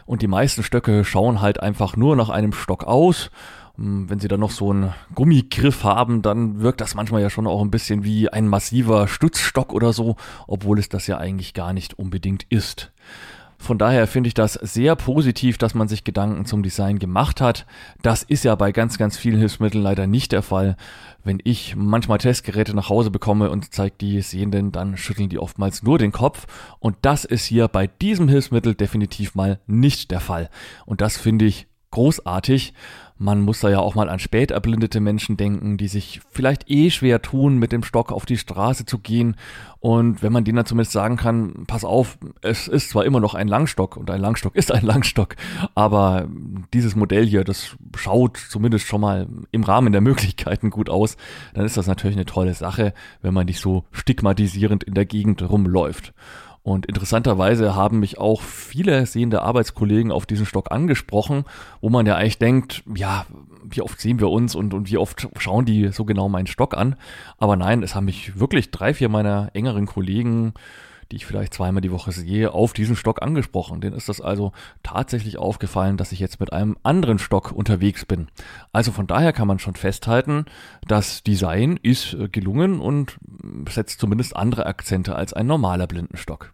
Und die meisten Stöcke schauen halt einfach nur nach einem Stock aus. Hm, wenn sie dann noch so einen Gummigriff haben, dann wirkt das manchmal ja schon auch ein bisschen wie ein massiver Stützstock oder so, obwohl es das ja eigentlich gar nicht unbedingt ist. Von daher finde ich das sehr positiv, dass man sich Gedanken zum Design gemacht hat. Das ist ja bei ganz, ganz vielen Hilfsmitteln leider nicht der Fall. Wenn ich manchmal Testgeräte nach Hause bekomme und zeige die Sehenden, dann schütteln die oftmals nur den Kopf. Und das ist hier bei diesem Hilfsmittel definitiv mal nicht der Fall. Und das finde ich großartig. Man muss da ja auch mal an spät erblindete Menschen denken, die sich vielleicht eh schwer tun, mit dem Stock auf die Straße zu gehen. Und wenn man denen dann zumindest sagen kann, pass auf, es ist zwar immer noch ein Langstock und ein Langstock ist ein Langstock, aber dieses Modell hier, das schaut zumindest schon mal im Rahmen der Möglichkeiten gut aus, dann ist das natürlich eine tolle Sache, wenn man nicht so stigmatisierend in der Gegend rumläuft. Und interessanterweise haben mich auch viele sehende Arbeitskollegen auf diesen Stock angesprochen, wo man ja eigentlich denkt, ja, wie oft sehen wir uns und, und wie oft schauen die so genau meinen Stock an. Aber nein, es haben mich wirklich drei, vier meiner engeren Kollegen, die ich vielleicht zweimal die Woche sehe, auf diesen Stock angesprochen. Denen ist das also tatsächlich aufgefallen, dass ich jetzt mit einem anderen Stock unterwegs bin. Also von daher kann man schon festhalten, das Design ist gelungen und setzt zumindest andere Akzente als ein normaler Blindenstock.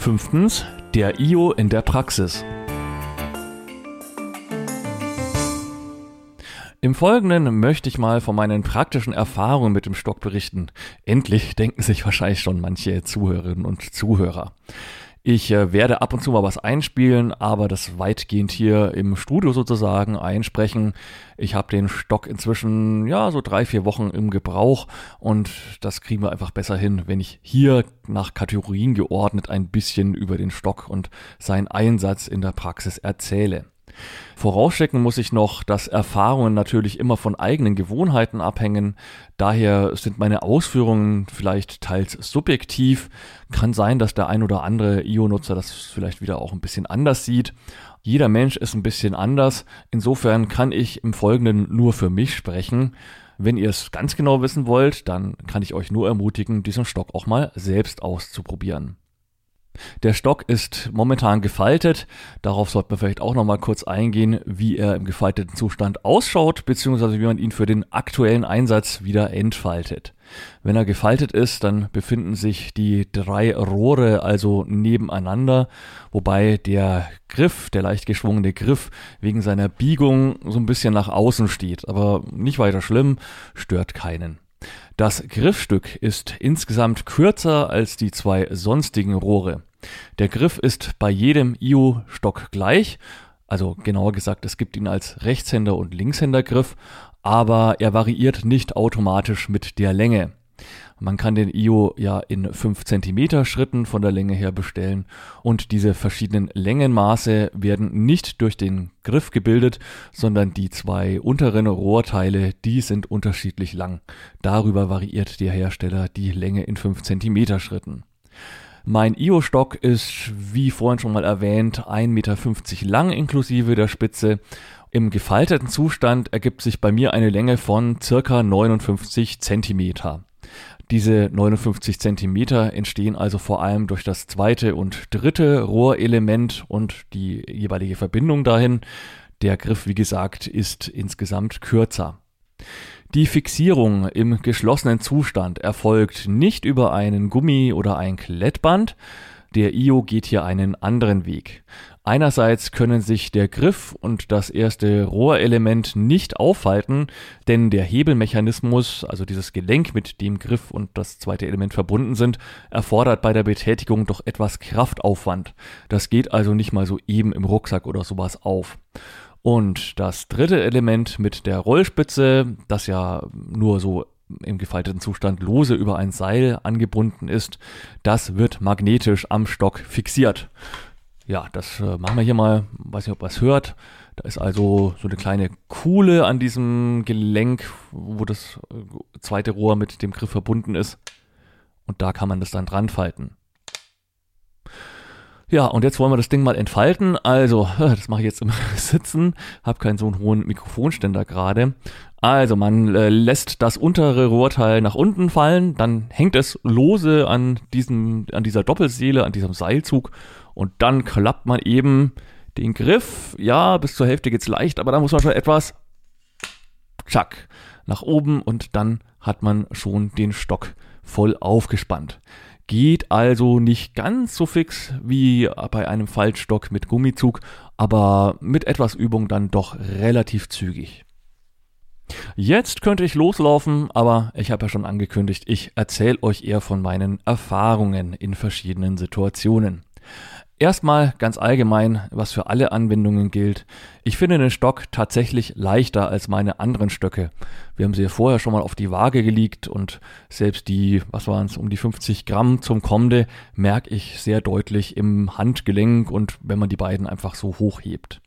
Fünftens, der IO in der Praxis. Im Folgenden möchte ich mal von meinen praktischen Erfahrungen mit dem Stock berichten. Endlich denken sich wahrscheinlich schon manche Zuhörerinnen und Zuhörer. Ich äh, werde ab und zu mal was einspielen, aber das weitgehend hier im Studio sozusagen einsprechen. Ich habe den Stock inzwischen ja so drei, vier Wochen im Gebrauch und das kriegen wir einfach besser hin, wenn ich hier nach Kategorien geordnet ein bisschen über den Stock und seinen Einsatz in der Praxis erzähle. Vorausschicken muss ich noch, dass Erfahrungen natürlich immer von eigenen Gewohnheiten abhängen. Daher sind meine Ausführungen vielleicht teils subjektiv. Kann sein, dass der ein oder andere IO-Nutzer das vielleicht wieder auch ein bisschen anders sieht. Jeder Mensch ist ein bisschen anders. Insofern kann ich im Folgenden nur für mich sprechen. Wenn ihr es ganz genau wissen wollt, dann kann ich euch nur ermutigen, diesen Stock auch mal selbst auszuprobieren. Der Stock ist momentan gefaltet. Darauf sollte man vielleicht auch noch mal kurz eingehen, wie er im gefalteten Zustand ausschaut, beziehungsweise wie man ihn für den aktuellen Einsatz wieder entfaltet. Wenn er gefaltet ist, dann befinden sich die drei Rohre also nebeneinander, wobei der Griff, der leicht geschwungene Griff, wegen seiner Biegung so ein bisschen nach außen steht. Aber nicht weiter schlimm, stört keinen. Das Griffstück ist insgesamt kürzer als die zwei sonstigen Rohre. Der Griff ist bei jedem IO-Stock gleich, also genauer gesagt, es gibt ihn als Rechtshänder- und Linkshändergriff, aber er variiert nicht automatisch mit der Länge. Man kann den IO ja in 5 cm Schritten von der Länge her bestellen und diese verschiedenen Längenmaße werden nicht durch den Griff gebildet, sondern die zwei unteren Rohrteile, die sind unterschiedlich lang. Darüber variiert der Hersteller die Länge in 5 cm Schritten. Mein IO-Stock ist, wie vorhin schon mal erwähnt, 1,50 Meter lang inklusive der Spitze. Im gefalteten Zustand ergibt sich bei mir eine Länge von circa 59 Zentimeter. Diese 59 Zentimeter entstehen also vor allem durch das zweite und dritte Rohrelement und die jeweilige Verbindung dahin. Der Griff, wie gesagt, ist insgesamt kürzer. Die Fixierung im geschlossenen Zustand erfolgt nicht über einen Gummi oder ein Klettband. Der IO geht hier einen anderen Weg. Einerseits können sich der Griff und das erste Rohrelement nicht aufhalten, denn der Hebelmechanismus, also dieses Gelenk, mit dem Griff und das zweite Element verbunden sind, erfordert bei der Betätigung doch etwas Kraftaufwand. Das geht also nicht mal so eben im Rucksack oder sowas auf. Und das dritte Element mit der Rollspitze, das ja nur so im gefalteten Zustand lose über ein Seil angebunden ist, das wird magnetisch am Stock fixiert ja, das äh, machen wir hier mal. Weiß nicht, ob man es hört. Da ist also so eine kleine Kuhle an diesem Gelenk, wo das äh, zweite Rohr mit dem Griff verbunden ist. Und da kann man das dann dran falten. Ja, und jetzt wollen wir das Ding mal entfalten. Also, [laughs] das mache ich jetzt im [laughs] Sitzen. Hab keinen so einen hohen Mikrofonständer gerade. Also, man äh, lässt das untere Rohrteil nach unten fallen, dann hängt es lose an diesem, an dieser Doppelseele, an diesem Seilzug und dann klappt man eben den Griff. Ja, bis zur Hälfte geht's leicht, aber da muss man schon etwas tschack nach oben und dann hat man schon den Stock voll aufgespannt. Geht also nicht ganz so fix wie bei einem Faltstock mit Gummizug, aber mit etwas Übung dann doch relativ zügig. Jetzt könnte ich loslaufen, aber ich habe ja schon angekündigt, ich erzähle euch eher von meinen Erfahrungen in verschiedenen Situationen. Erstmal ganz allgemein, was für alle Anwendungen gilt. Ich finde den Stock tatsächlich leichter als meine anderen Stöcke. Wir haben sie ja vorher schon mal auf die Waage gelegt und selbst die, was waren es, um die 50 Gramm zum Kommende merke ich sehr deutlich im Handgelenk und wenn man die beiden einfach so hochhebt.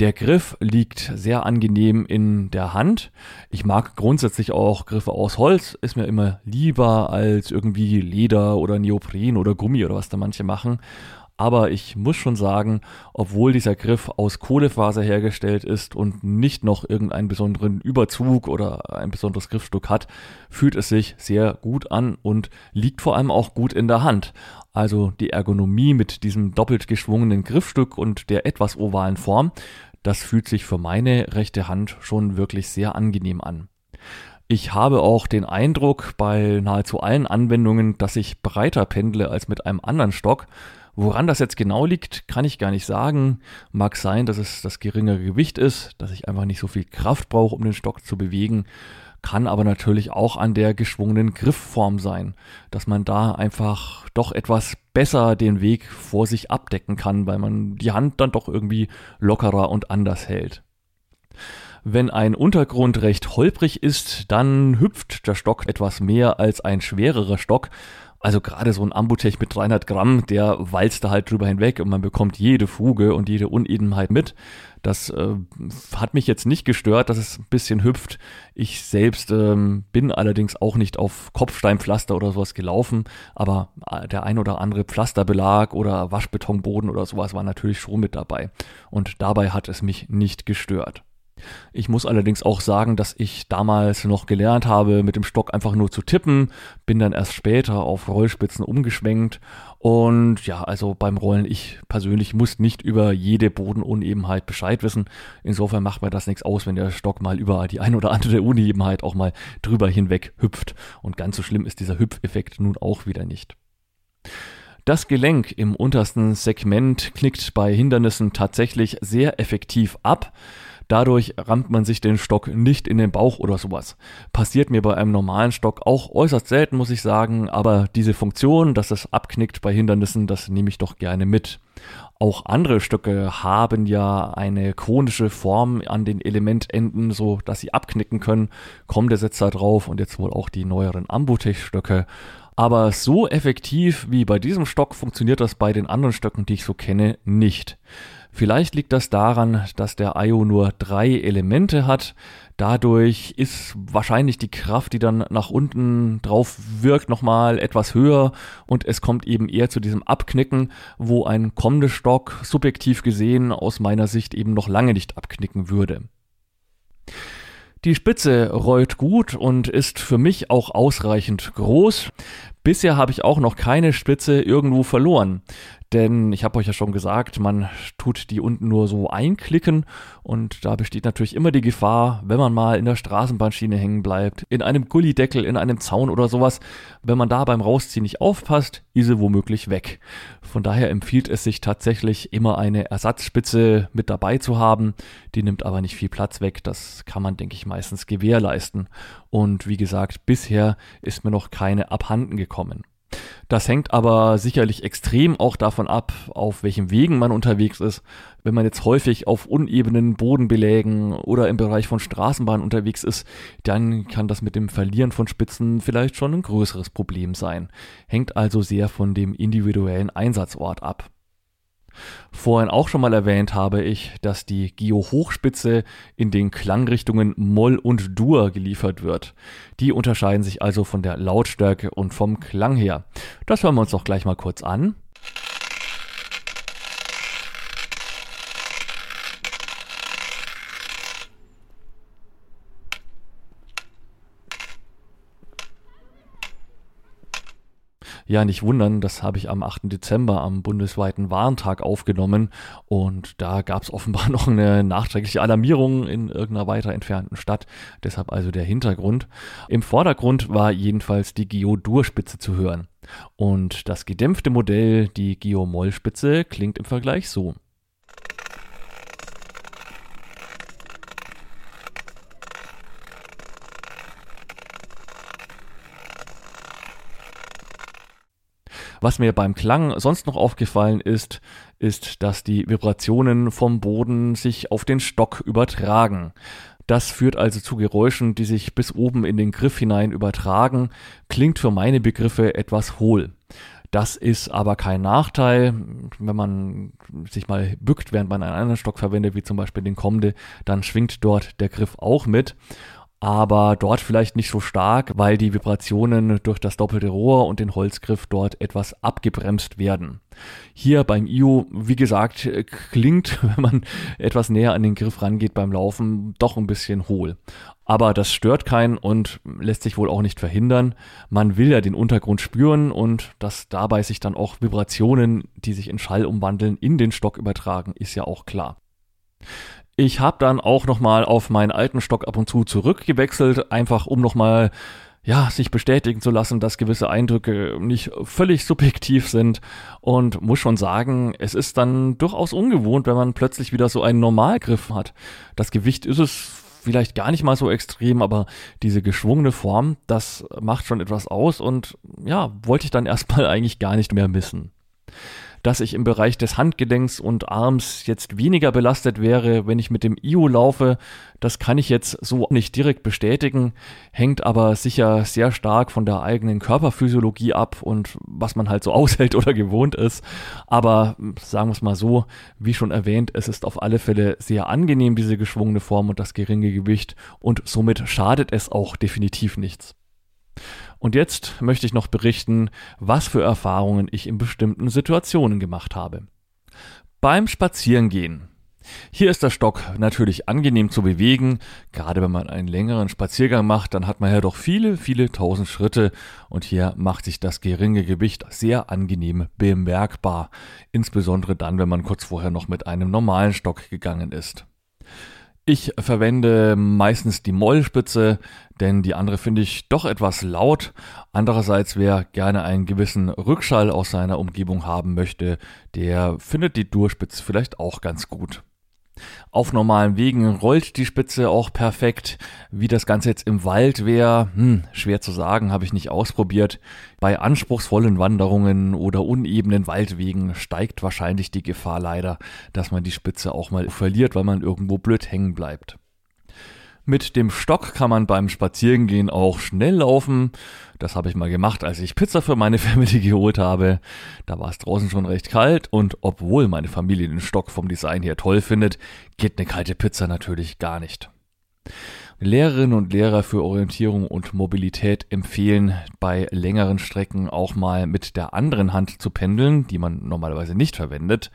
Der Griff liegt sehr angenehm in der Hand. Ich mag grundsätzlich auch Griffe aus Holz, ist mir immer lieber als irgendwie Leder oder Neopren oder Gummi oder was da manche machen. Aber ich muss schon sagen, obwohl dieser Griff aus Kohlefaser hergestellt ist und nicht noch irgendeinen besonderen Überzug oder ein besonderes Griffstück hat, fühlt es sich sehr gut an und liegt vor allem auch gut in der Hand. Also die Ergonomie mit diesem doppelt geschwungenen Griffstück und der etwas ovalen Form, das fühlt sich für meine rechte Hand schon wirklich sehr angenehm an. Ich habe auch den Eindruck bei nahezu allen Anwendungen, dass ich breiter pendle als mit einem anderen Stock. Woran das jetzt genau liegt, kann ich gar nicht sagen. Mag sein, dass es das geringere Gewicht ist, dass ich einfach nicht so viel Kraft brauche, um den Stock zu bewegen. kann aber natürlich auch an der geschwungenen Griffform sein, dass man da einfach doch etwas besser den Weg vor sich abdecken kann, weil man die Hand dann doch irgendwie lockerer und anders hält. Wenn ein Untergrund recht holprig ist, dann hüpft der Stock etwas mehr als ein schwererer Stock. Also gerade so ein Ambutech mit 300 Gramm, der walzt da halt drüber hinweg und man bekommt jede Fuge und jede Unebenheit mit. Das äh, hat mich jetzt nicht gestört, dass es ein bisschen hüpft. Ich selbst ähm, bin allerdings auch nicht auf Kopfsteinpflaster oder sowas gelaufen, aber äh, der ein oder andere Pflasterbelag oder Waschbetonboden oder sowas war natürlich schon mit dabei. Und dabei hat es mich nicht gestört. Ich muss allerdings auch sagen, dass ich damals noch gelernt habe, mit dem Stock einfach nur zu tippen, bin dann erst später auf Rollspitzen umgeschwenkt und ja, also beim Rollen, ich persönlich muss nicht über jede Bodenunebenheit Bescheid wissen. Insofern macht mir das nichts aus, wenn der Stock mal über die ein oder andere Unebenheit auch mal drüber hinweg hüpft. Und ganz so schlimm ist dieser Hüpfeffekt nun auch wieder nicht. Das Gelenk im untersten Segment knickt bei Hindernissen tatsächlich sehr effektiv ab. Dadurch rammt man sich den Stock nicht in den Bauch oder sowas. Passiert mir bei einem normalen Stock auch äußerst selten, muss ich sagen, aber diese Funktion, dass es abknickt bei Hindernissen, das nehme ich doch gerne mit. Auch andere Stöcke haben ja eine konische Form an den Elementenden, so dass sie abknicken können. Kommt der Setzer drauf und jetzt wohl auch die neueren Ambutech-Stöcke. Aber so effektiv wie bei diesem Stock funktioniert das bei den anderen Stöcken, die ich so kenne, nicht. Vielleicht liegt das daran, dass der IO nur drei Elemente hat. Dadurch ist wahrscheinlich die Kraft, die dann nach unten drauf wirkt, nochmal etwas höher und es kommt eben eher zu diesem Abknicken, wo ein kommender Stock subjektiv gesehen aus meiner Sicht eben noch lange nicht abknicken würde. Die Spitze rollt gut und ist für mich auch ausreichend groß. Bisher habe ich auch noch keine Spitze irgendwo verloren. Denn ich habe euch ja schon gesagt, man tut die unten nur so einklicken und da besteht natürlich immer die Gefahr, wenn man mal in der Straßenbahnschiene hängen bleibt, in einem Gullideckel, in einem Zaun oder sowas, wenn man da beim Rausziehen nicht aufpasst, ist sie womöglich weg. Von daher empfiehlt es sich tatsächlich immer eine Ersatzspitze mit dabei zu haben. Die nimmt aber nicht viel Platz weg. Das kann man, denke ich, meistens gewährleisten. Und wie gesagt, bisher ist mir noch keine abhanden gekommen. Das hängt aber sicherlich extrem auch davon ab, auf welchem Wegen man unterwegs ist. Wenn man jetzt häufig auf unebenen Bodenbelägen oder im Bereich von Straßenbahnen unterwegs ist, dann kann das mit dem Verlieren von Spitzen vielleicht schon ein größeres Problem sein. Hängt also sehr von dem individuellen Einsatzort ab. Vorhin auch schon mal erwähnt habe ich, dass die Geo-Hochspitze in den Klangrichtungen Moll und Dur geliefert wird. Die unterscheiden sich also von der Lautstärke und vom Klang her. Das hören wir uns doch gleich mal kurz an. Ja, nicht wundern, das habe ich am 8. Dezember am bundesweiten Warntag aufgenommen und da gab es offenbar [laughs] noch eine nachträgliche Alarmierung in irgendeiner weiter entfernten Stadt. Deshalb also der Hintergrund. Im Vordergrund war jedenfalls die Geodur-Spitze zu hören. Und das gedämpfte Modell, die Geomoll-Spitze, klingt im Vergleich so. Was mir beim Klang sonst noch aufgefallen ist, ist, dass die Vibrationen vom Boden sich auf den Stock übertragen. Das führt also zu Geräuschen, die sich bis oben in den Griff hinein übertragen, klingt für meine Begriffe etwas hohl. Das ist aber kein Nachteil. Wenn man sich mal bückt, während man einen anderen Stock verwendet, wie zum Beispiel den Kommende, dann schwingt dort der Griff auch mit aber dort vielleicht nicht so stark, weil die Vibrationen durch das doppelte Rohr und den Holzgriff dort etwas abgebremst werden. Hier beim IO, wie gesagt, klingt, [laughs] wenn man etwas näher an den Griff rangeht beim Laufen, doch ein bisschen hohl. Aber das stört keinen und lässt sich wohl auch nicht verhindern. Man will ja den Untergrund spüren und dass dabei sich dann auch Vibrationen, die sich in Schall umwandeln, in den Stock übertragen, ist ja auch klar. Ich habe dann auch nochmal auf meinen alten Stock ab und zu zurückgewechselt, einfach um nochmal ja, sich bestätigen zu lassen, dass gewisse Eindrücke nicht völlig subjektiv sind. Und muss schon sagen, es ist dann durchaus ungewohnt, wenn man plötzlich wieder so einen Normalgriff hat. Das Gewicht ist es vielleicht gar nicht mal so extrem, aber diese geschwungene Form, das macht schon etwas aus. Und ja, wollte ich dann erstmal [laughs] eigentlich gar nicht mehr missen dass ich im Bereich des Handgelenks und Arms jetzt weniger belastet wäre, wenn ich mit dem IO laufe. Das kann ich jetzt so nicht direkt bestätigen, hängt aber sicher sehr stark von der eigenen Körperphysiologie ab und was man halt so [laughs] aushält oder gewohnt ist. Aber sagen wir es mal so, wie schon erwähnt, es ist auf alle Fälle sehr angenehm, diese geschwungene Form und das geringe Gewicht und somit schadet es auch definitiv nichts. Und jetzt möchte ich noch berichten, was für Erfahrungen ich in bestimmten Situationen gemacht habe. Beim Spazierengehen. Hier ist der Stock natürlich angenehm zu bewegen. Gerade wenn man einen längeren Spaziergang macht, dann hat man ja doch viele, viele tausend Schritte und hier macht sich das geringe Gewicht sehr angenehm bemerkbar. Insbesondere dann, wenn man kurz vorher noch mit einem normalen Stock gegangen ist. Ich verwende meistens die Mollspitze, denn die andere finde ich doch etwas laut. Andererseits, wer gerne einen gewissen Rückschall aus seiner Umgebung haben möchte, der findet die Durchspitze vielleicht auch ganz gut. Auf normalen Wegen rollt die Spitze auch perfekt. Wie das Ganze jetzt im Wald wäre, hm, schwer zu sagen, habe ich nicht ausprobiert. Bei anspruchsvollen Wanderungen oder unebenen Waldwegen steigt wahrscheinlich die Gefahr leider, dass man die Spitze auch mal verliert, weil man irgendwo blöd hängen bleibt. Mit dem Stock kann man beim Spazierengehen auch schnell laufen. Das habe ich mal gemacht, als ich Pizza für meine [laughs] Family geholt habe. Da war es draußen schon recht kalt und obwohl meine Familie den Stock vom Design her toll findet, geht eine kalte Pizza natürlich gar nicht. Lehrerinnen und Lehrer für Orientierung und Mobilität empfehlen, bei längeren Strecken auch mal mit der anderen Hand zu pendeln, die man normalerweise nicht verwendet.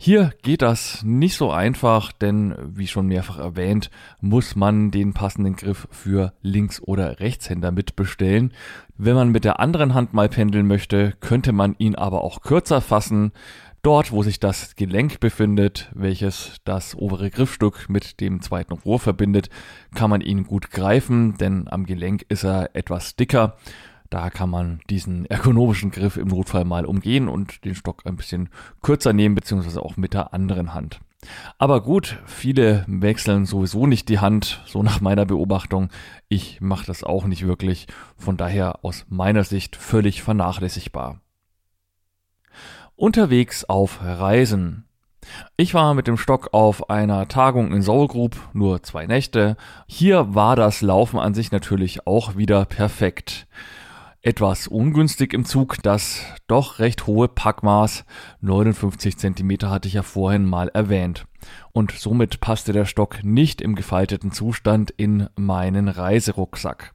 Hier geht das nicht so einfach, denn wie schon mehrfach erwähnt, muss man den passenden Griff für Links- oder Rechtshänder mitbestellen. Wenn man mit der anderen Hand mal pendeln möchte, könnte man ihn aber auch kürzer fassen. Dort, wo sich das Gelenk befindet, welches das obere Griffstück mit dem zweiten Rohr verbindet, kann man ihn gut greifen, denn am Gelenk ist er etwas dicker. Da kann man diesen ergonomischen Griff im Notfall mal umgehen und den Stock ein bisschen kürzer nehmen, beziehungsweise auch mit der anderen Hand. Aber gut, viele wechseln sowieso nicht die Hand, so nach meiner Beobachtung. Ich mache das auch nicht wirklich, von daher aus meiner Sicht völlig vernachlässigbar unterwegs auf Reisen. Ich war mit dem Stock auf einer Tagung in Soul nur zwei Nächte. Hier war das Laufen an sich natürlich auch wieder perfekt. Etwas ungünstig im Zug, das doch recht hohe Packmaß, 59 cm hatte ich ja vorhin mal erwähnt. Und somit passte der Stock nicht im gefalteten Zustand in meinen Reiserucksack.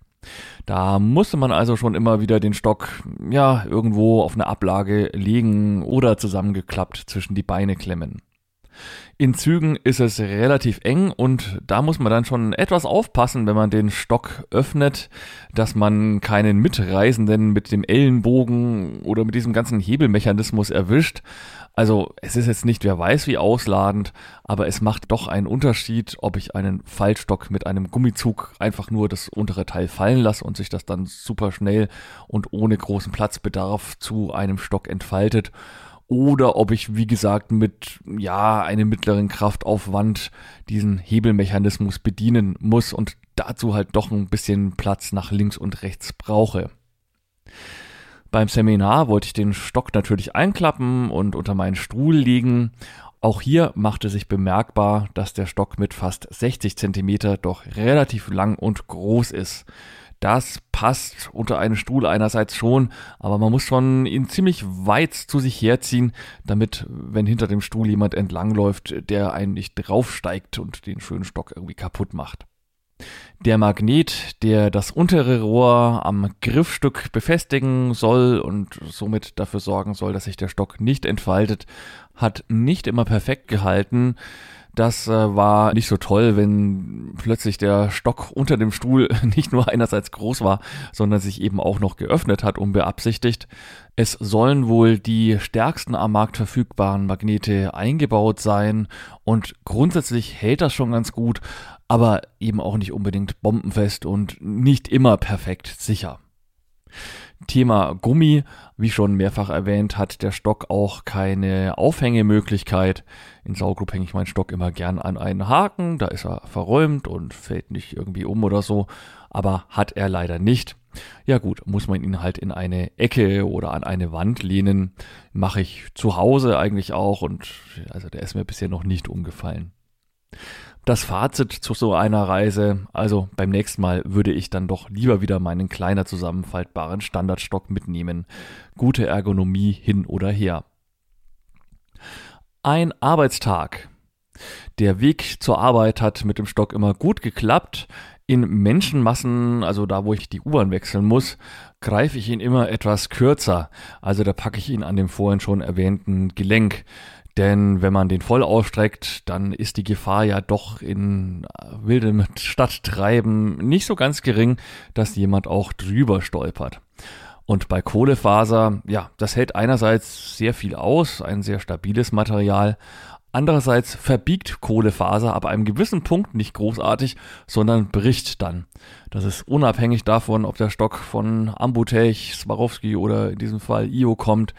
Da musste man also schon immer wieder den Stock, ja, irgendwo auf eine Ablage legen oder zusammengeklappt zwischen die Beine klemmen. In Zügen ist es relativ eng und da muss man dann schon etwas aufpassen, wenn man den Stock öffnet, dass man keinen Mitreisenden mit dem Ellenbogen oder mit diesem ganzen Hebelmechanismus erwischt. Also es ist jetzt nicht wer weiß wie ausladend, aber es macht doch einen Unterschied, ob ich einen Fallstock mit einem Gummizug einfach nur das untere Teil fallen lasse und sich das dann super schnell und ohne großen Platzbedarf zu einem Stock entfaltet oder ob ich, wie gesagt, mit ja einem mittleren Kraftaufwand diesen Hebelmechanismus bedienen muss und dazu halt doch ein bisschen Platz nach links und rechts brauche. Beim Seminar wollte ich den Stock natürlich einklappen und unter meinen Stuhl legen. Auch hier machte sich bemerkbar, dass der Stock mit fast 60 Zentimeter doch relativ lang und groß ist. Das passt unter einen Stuhl einerseits schon, aber man muss schon ihn ziemlich weit zu sich herziehen, damit, wenn hinter dem Stuhl jemand entlangläuft, der einen nicht draufsteigt und den schönen Stock irgendwie kaputt macht. Der Magnet, der das untere Rohr am Griffstück befestigen soll und somit dafür sorgen soll, dass sich der Stock nicht entfaltet, hat nicht immer perfekt gehalten. Das äh, war nicht so toll, wenn plötzlich der Stock unter dem Stuhl [laughs] nicht nur einerseits groß war, sondern sich eben auch noch geöffnet hat, unbeabsichtigt. Es sollen wohl die stärksten am Markt verfügbaren Magnete eingebaut sein und grundsätzlich hält das schon ganz gut, aber eben auch nicht unbedingt bombenfest und nicht immer perfekt sicher. Thema Gummi, wie schon mehrfach erwähnt, hat der Stock auch keine Aufhängemöglichkeit. In Saugroup hänge ich meinen Stock immer gern an einen Haken, da ist er verräumt und fällt nicht irgendwie um oder so, aber hat er leider nicht. Ja gut, muss man ihn halt in eine Ecke oder an eine Wand lehnen. Mache ich zu Hause eigentlich auch und also der ist mir bisher noch nicht umgefallen. Das Fazit zu so einer Reise, also beim nächsten Mal würde ich dann doch lieber wieder meinen kleiner zusammenfaltbaren Standardstock mitnehmen. Gute Ergonomie hin oder her. Ein Arbeitstag. Der Weg zur Arbeit hat mit dem Stock immer gut geklappt. In Menschenmassen, also da, wo ich die U-Bahn wechseln muss, greife ich ihn immer etwas kürzer. Also da packe ich ihn an dem vorhin schon erwähnten Gelenk. Denn wenn man den voll ausstreckt, dann ist die Gefahr ja doch in wildem [laughs] Stadttreiben nicht so ganz gering, dass jemand auch drüber stolpert. Und bei Kohlefaser, ja, das hält einerseits sehr viel aus, ein sehr stabiles Material. Andererseits verbiegt Kohlefaser ab einem gewissen Punkt nicht großartig, sondern bricht dann. Das ist unabhängig davon, ob der Stock von Ambutech, Swarovski oder in diesem Fall IO kommt.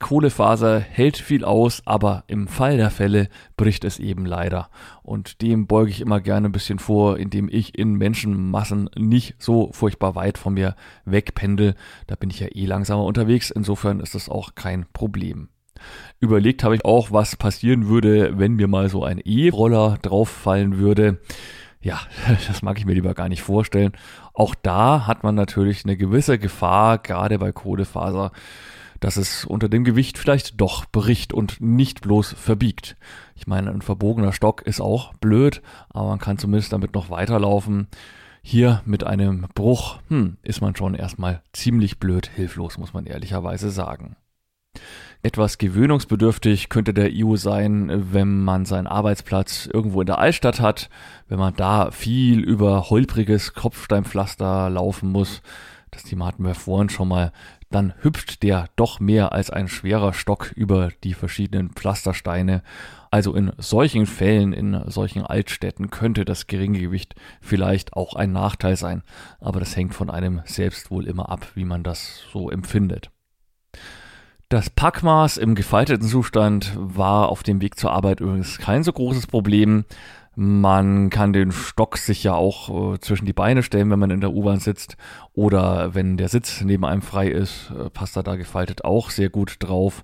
Kohlefaser hält viel aus, aber im Fall der Fälle bricht es eben leider. Und dem beuge ich immer gerne ein bisschen vor, indem ich in Menschenmassen nicht so furchtbar weit von mir wegpendel. Da bin ich ja eh langsamer unterwegs, insofern ist das auch kein Problem. Überlegt habe ich auch, was passieren würde, wenn mir mal so ein E-Roller drauffallen würde. Ja, [laughs] das mag ich mir lieber gar nicht vorstellen. Auch da hat man natürlich eine gewisse Gefahr, gerade bei Kohlefaser, dass es unter dem Gewicht vielleicht doch bricht und nicht bloß verbiegt. Ich meine, ein verbogener Stock ist auch blöd, aber man kann zumindest damit noch weiterlaufen. Hier mit einem Bruch, hm, ist man schon erstmal ziemlich blöd hilflos, muss man ehrlicherweise sagen. Etwas gewöhnungsbedürftig könnte der EU sein, wenn man seinen Arbeitsplatz irgendwo in der Altstadt hat, wenn man da viel über holpriges Kopfsteinpflaster laufen muss. Das Thema hatten wir vorhin schon mal dann hüpft der doch mehr als ein schwerer Stock über die verschiedenen Pflastersteine. Also in solchen Fällen, in solchen Altstädten könnte das geringe Gewicht vielleicht auch ein Nachteil sein, aber das hängt von einem selbst wohl immer ab, wie man das so empfindet. Das Packmaß im gefalteten Zustand war auf dem Weg zur Arbeit übrigens kein so großes Problem. Man kann den Stock sich ja auch äh, zwischen die Beine stellen, wenn man in der U-Bahn sitzt. Oder wenn der Sitz neben einem frei ist, äh, passt er da gefaltet auch sehr gut drauf.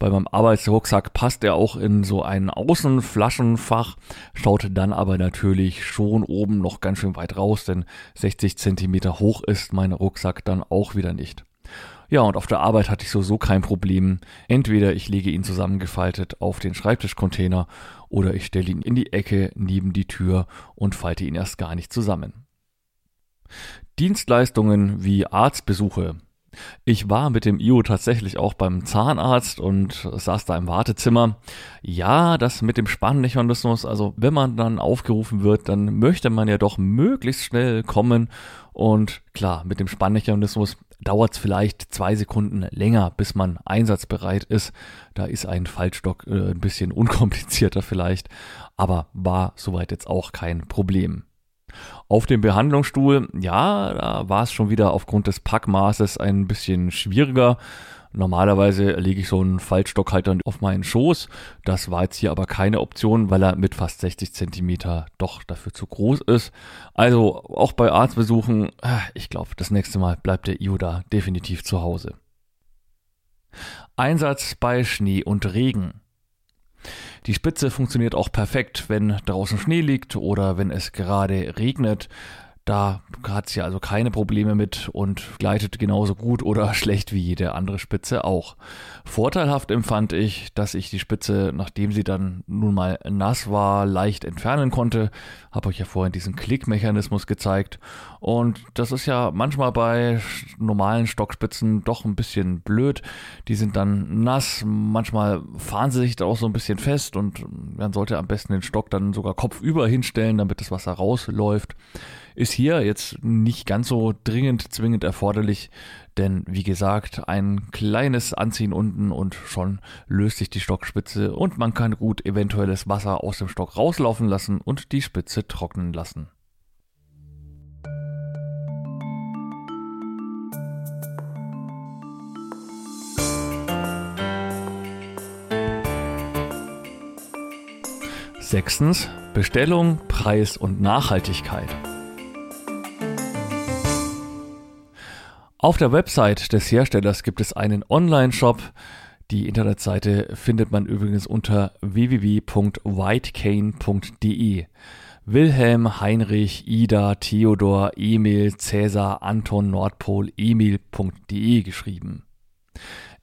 Bei meinem Arbeitsrucksack passt er auch in so ein Außenflaschenfach, schaut dann aber natürlich schon oben noch ganz schön weit raus, denn 60 Zentimeter hoch ist mein Rucksack dann auch wieder nicht. Ja, und auf der Arbeit hatte ich so kein Problem. Entweder ich lege ihn zusammengefaltet auf den Schreibtischcontainer oder ich stelle ihn in die Ecke neben die Tür und falte ihn erst gar nicht zusammen. Dienstleistungen wie Arztbesuche. Ich war mit dem IO tatsächlich auch beim Zahnarzt und saß da im Wartezimmer. Ja, das mit dem Spannmechanismus, also wenn man dann aufgerufen wird, dann möchte man ja doch möglichst schnell kommen. Und klar, mit dem Spannmechanismus dauert es vielleicht zwei Sekunden länger, bis man einsatzbereit ist. Da ist ein Fallstock äh, ein bisschen [laughs] unkomplizierter vielleicht, aber war soweit jetzt auch kein Problem. Auf dem Behandlungsstuhl, ja, da war es schon wieder aufgrund des Packmaßes ein bisschen schwieriger. Normalerweise lege ich so einen Faltstock halt dann auf meinen Schoß. Das war jetzt hier aber keine Option, weil er mit fast 60 Zentimeter doch dafür zu groß ist. Also auch bei Arztbesuchen, äh, ich glaube, das nächste Mal bleibt der IO da definitiv zu Hause. Einsatz bei Schnee und Regen. Die Spitze funktioniert auch perfekt, wenn draußen Schnee liegt oder wenn es gerade regnet. Da hat sie also keine Probleme mit und gleitet genauso gut oder [laughs] schlecht wie jede andere Spitze auch. Vorteilhaft empfand ich, dass ich die Spitze, nachdem sie dann nun mal nass war, leicht entfernen konnte. Habe euch ja vorhin diesen Klickmechanismus gezeigt. Und das ist ja manchmal bei normalen Stockspitzen doch ein bisschen blöd. Die sind dann nass, manchmal fahren sie sich da auch so ein bisschen fest und man sollte am besten den Stock dann sogar kopfüber hinstellen, damit das Wasser rausläuft ist hier jetzt nicht ganz so dringend, zwingend erforderlich, denn wie gesagt, ein kleines Anziehen unten und schon löst sich die Stockspitze und man kann gut eventuelles Wasser aus dem Stock rauslaufen lassen und die Spitze trocknen lassen. Sechstens Bestellung, Preis und Nachhaltigkeit. Auf der Website des Herstellers gibt es einen Online-Shop. Die Internetseite findet man übrigens unter www.whitecane.de. Wilhelm, Heinrich, Ida, Theodor, Emil, Cäsar, Anton, Nordpol, Emil.de geschrieben.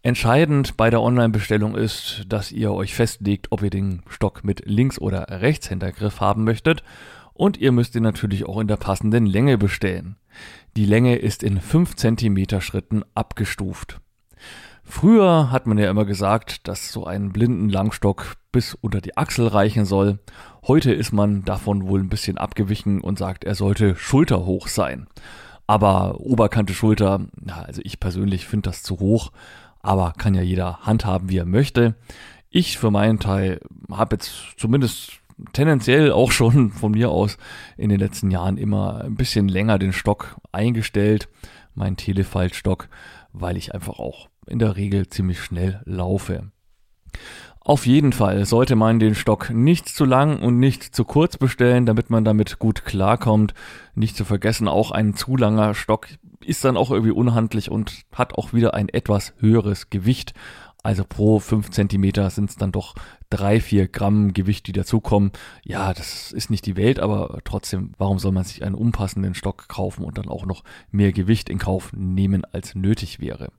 Entscheidend bei der Online-Bestellung ist, dass ihr euch festlegt, ob ihr den Stock mit Links- oder Rechtshändergriff haben möchtet und ihr müsst ihn natürlich auch in der passenden Länge bestellen. Die Länge ist in 5 cm Schritten abgestuft. Früher hat man ja immer gesagt, dass so ein blinden Langstock bis unter die Achsel reichen soll. Heute ist man davon wohl ein bisschen abgewichen und sagt, er sollte schulterhoch sein. Aber Oberkante Schulter, also ich persönlich finde das zu hoch aber kann ja jeder handhaben, wie er möchte. Ich für meinen Teil habe jetzt zumindest tendenziell auch schon von mir aus in den letzten Jahren immer ein bisschen länger den Stock eingestellt, meinen Telefaltstock, weil ich einfach auch in der Regel ziemlich schnell laufe. Auf jeden Fall sollte man den Stock nicht zu lang und nicht zu kurz bestellen, damit man damit gut klarkommt. Nicht zu vergessen, auch ein zu langer Stock ist dann auch irgendwie unhandlich und hat auch wieder ein etwas höheres Gewicht. Also pro 5 Zentimeter sind es dann doch 3, 4 Gramm Gewicht, die dazukommen. Ja, das ist nicht die Welt, aber trotzdem, warum soll man sich einen unpassenden Stock kaufen und dann auch noch mehr Gewicht in Kauf nehmen, als nötig wäre?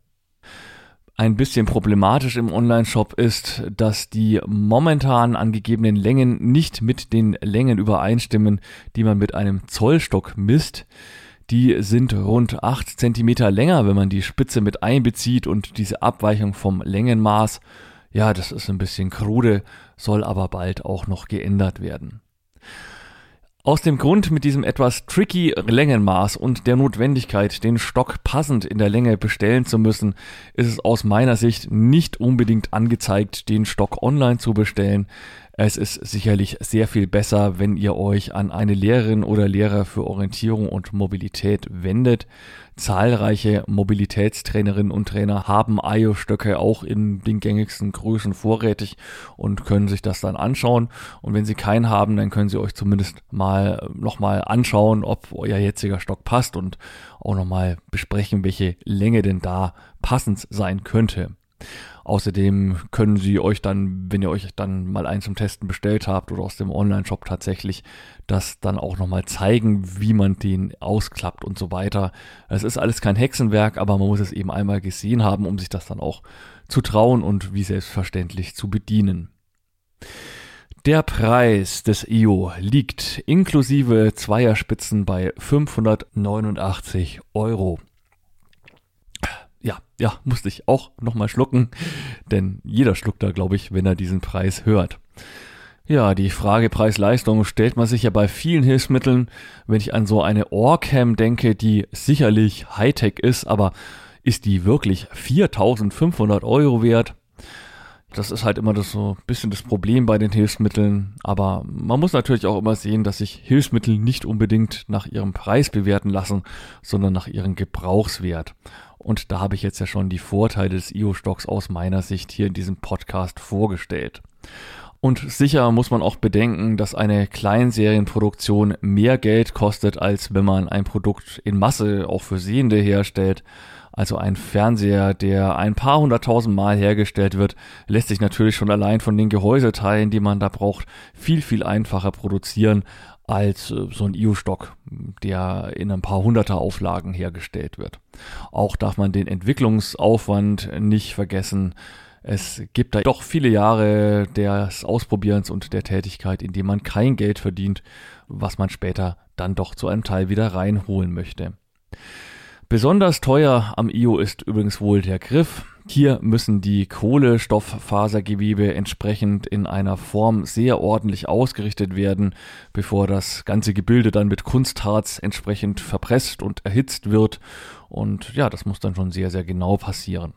ein bisschen problematisch im Online-Shop ist, dass die momentan angegebenen Längen nicht mit den Längen übereinstimmen, die man mit einem Zollstock misst. Die sind rund 8 cm länger, wenn man die Spitze mit einbezieht und diese Abweichung vom Längenmaß, ja, das ist ein bisschen krude, soll aber bald auch noch geändert werden. Aus dem Grund mit diesem etwas tricky Längenmaß und der Notwendigkeit, den Stock passend in der Länge bestellen zu müssen, ist es aus meiner Sicht nicht unbedingt angezeigt, den Stock online zu bestellen. Es ist sicherlich sehr viel besser, wenn ihr euch an eine Lehrerin oder Lehrer für Orientierung und Mobilität wendet. Zahlreiche Mobilitätstrainerinnen und Trainer haben IO-Stöcke auch in den gängigsten Größen vorrätig und können sich das dann anschauen. Und wenn sie keinen haben, dann können sie euch zumindest mal nochmal anschauen, ob euer jetziger Stock passt und auch nochmal besprechen, welche Länge denn da passend sein könnte. Außerdem können sie euch dann, wenn ihr euch dann mal einen zum Testen bestellt habt oder aus dem Online-Shop tatsächlich, das dann auch nochmal zeigen, wie man den ausklappt und so weiter. Es ist alles kein Hexenwerk, aber man muss es eben einmal gesehen haben, um sich das dann auch zu trauen und wie selbstverständlich zu bedienen. Der Preis des IO liegt inklusive Zweierspitzen bei 589 Euro ja, ja, musste ich auch nochmal schlucken, denn jeder schluckt da, glaube ich, wenn er diesen Preis hört. Ja, die Frage Preis-Leistung stellt man sich ja bei vielen Hilfsmitteln. Wenn ich an so eine Ohrcam denke, die sicherlich Hightech ist, aber ist die wirklich 4500 Euro wert? Das ist halt immer das so ein bisschen das Problem bei den Hilfsmitteln. Aber man muss natürlich auch immer sehen, dass sich Hilfsmittel nicht unbedingt nach ihrem Preis bewerten lassen, sondern nach ihrem Gebrauchswert. Und da habe ich jetzt ja schon die Vorteile des IO-Stocks aus meiner Sicht hier in diesem Podcast vorgestellt. Und sicher muss man auch bedenken, dass eine Kleinserienproduktion mehr Geld kostet, als wenn man ein Produkt in Masse auch für Sehende herstellt. Also ein Fernseher, der ein paar hunderttausend Mal hergestellt wird, lässt sich natürlich schon allein von den Gehäuseteilen, die man da braucht, viel, viel einfacher produzieren als äh, so ein IO-Stock, der in ein paar hunderter Auflagen hergestellt wird. Auch darf man den Entwicklungsaufwand nicht vergessen. Es gibt da doch viele Jahre des Ausprobierens und der Tätigkeit, in dem man kein Geld verdient, was man später dann doch zu einem Teil wieder reinholen möchte. Besonders teuer am IO ist übrigens wohl der Griff. Hier müssen die Kohlenstofffasergewebe entsprechend in einer Form sehr ordentlich ausgerichtet werden, bevor das ganze Gebilde dann mit Kunstharz entsprechend verpresst und erhitzt wird. Und ja, das muss dann schon sehr, sehr genau passieren.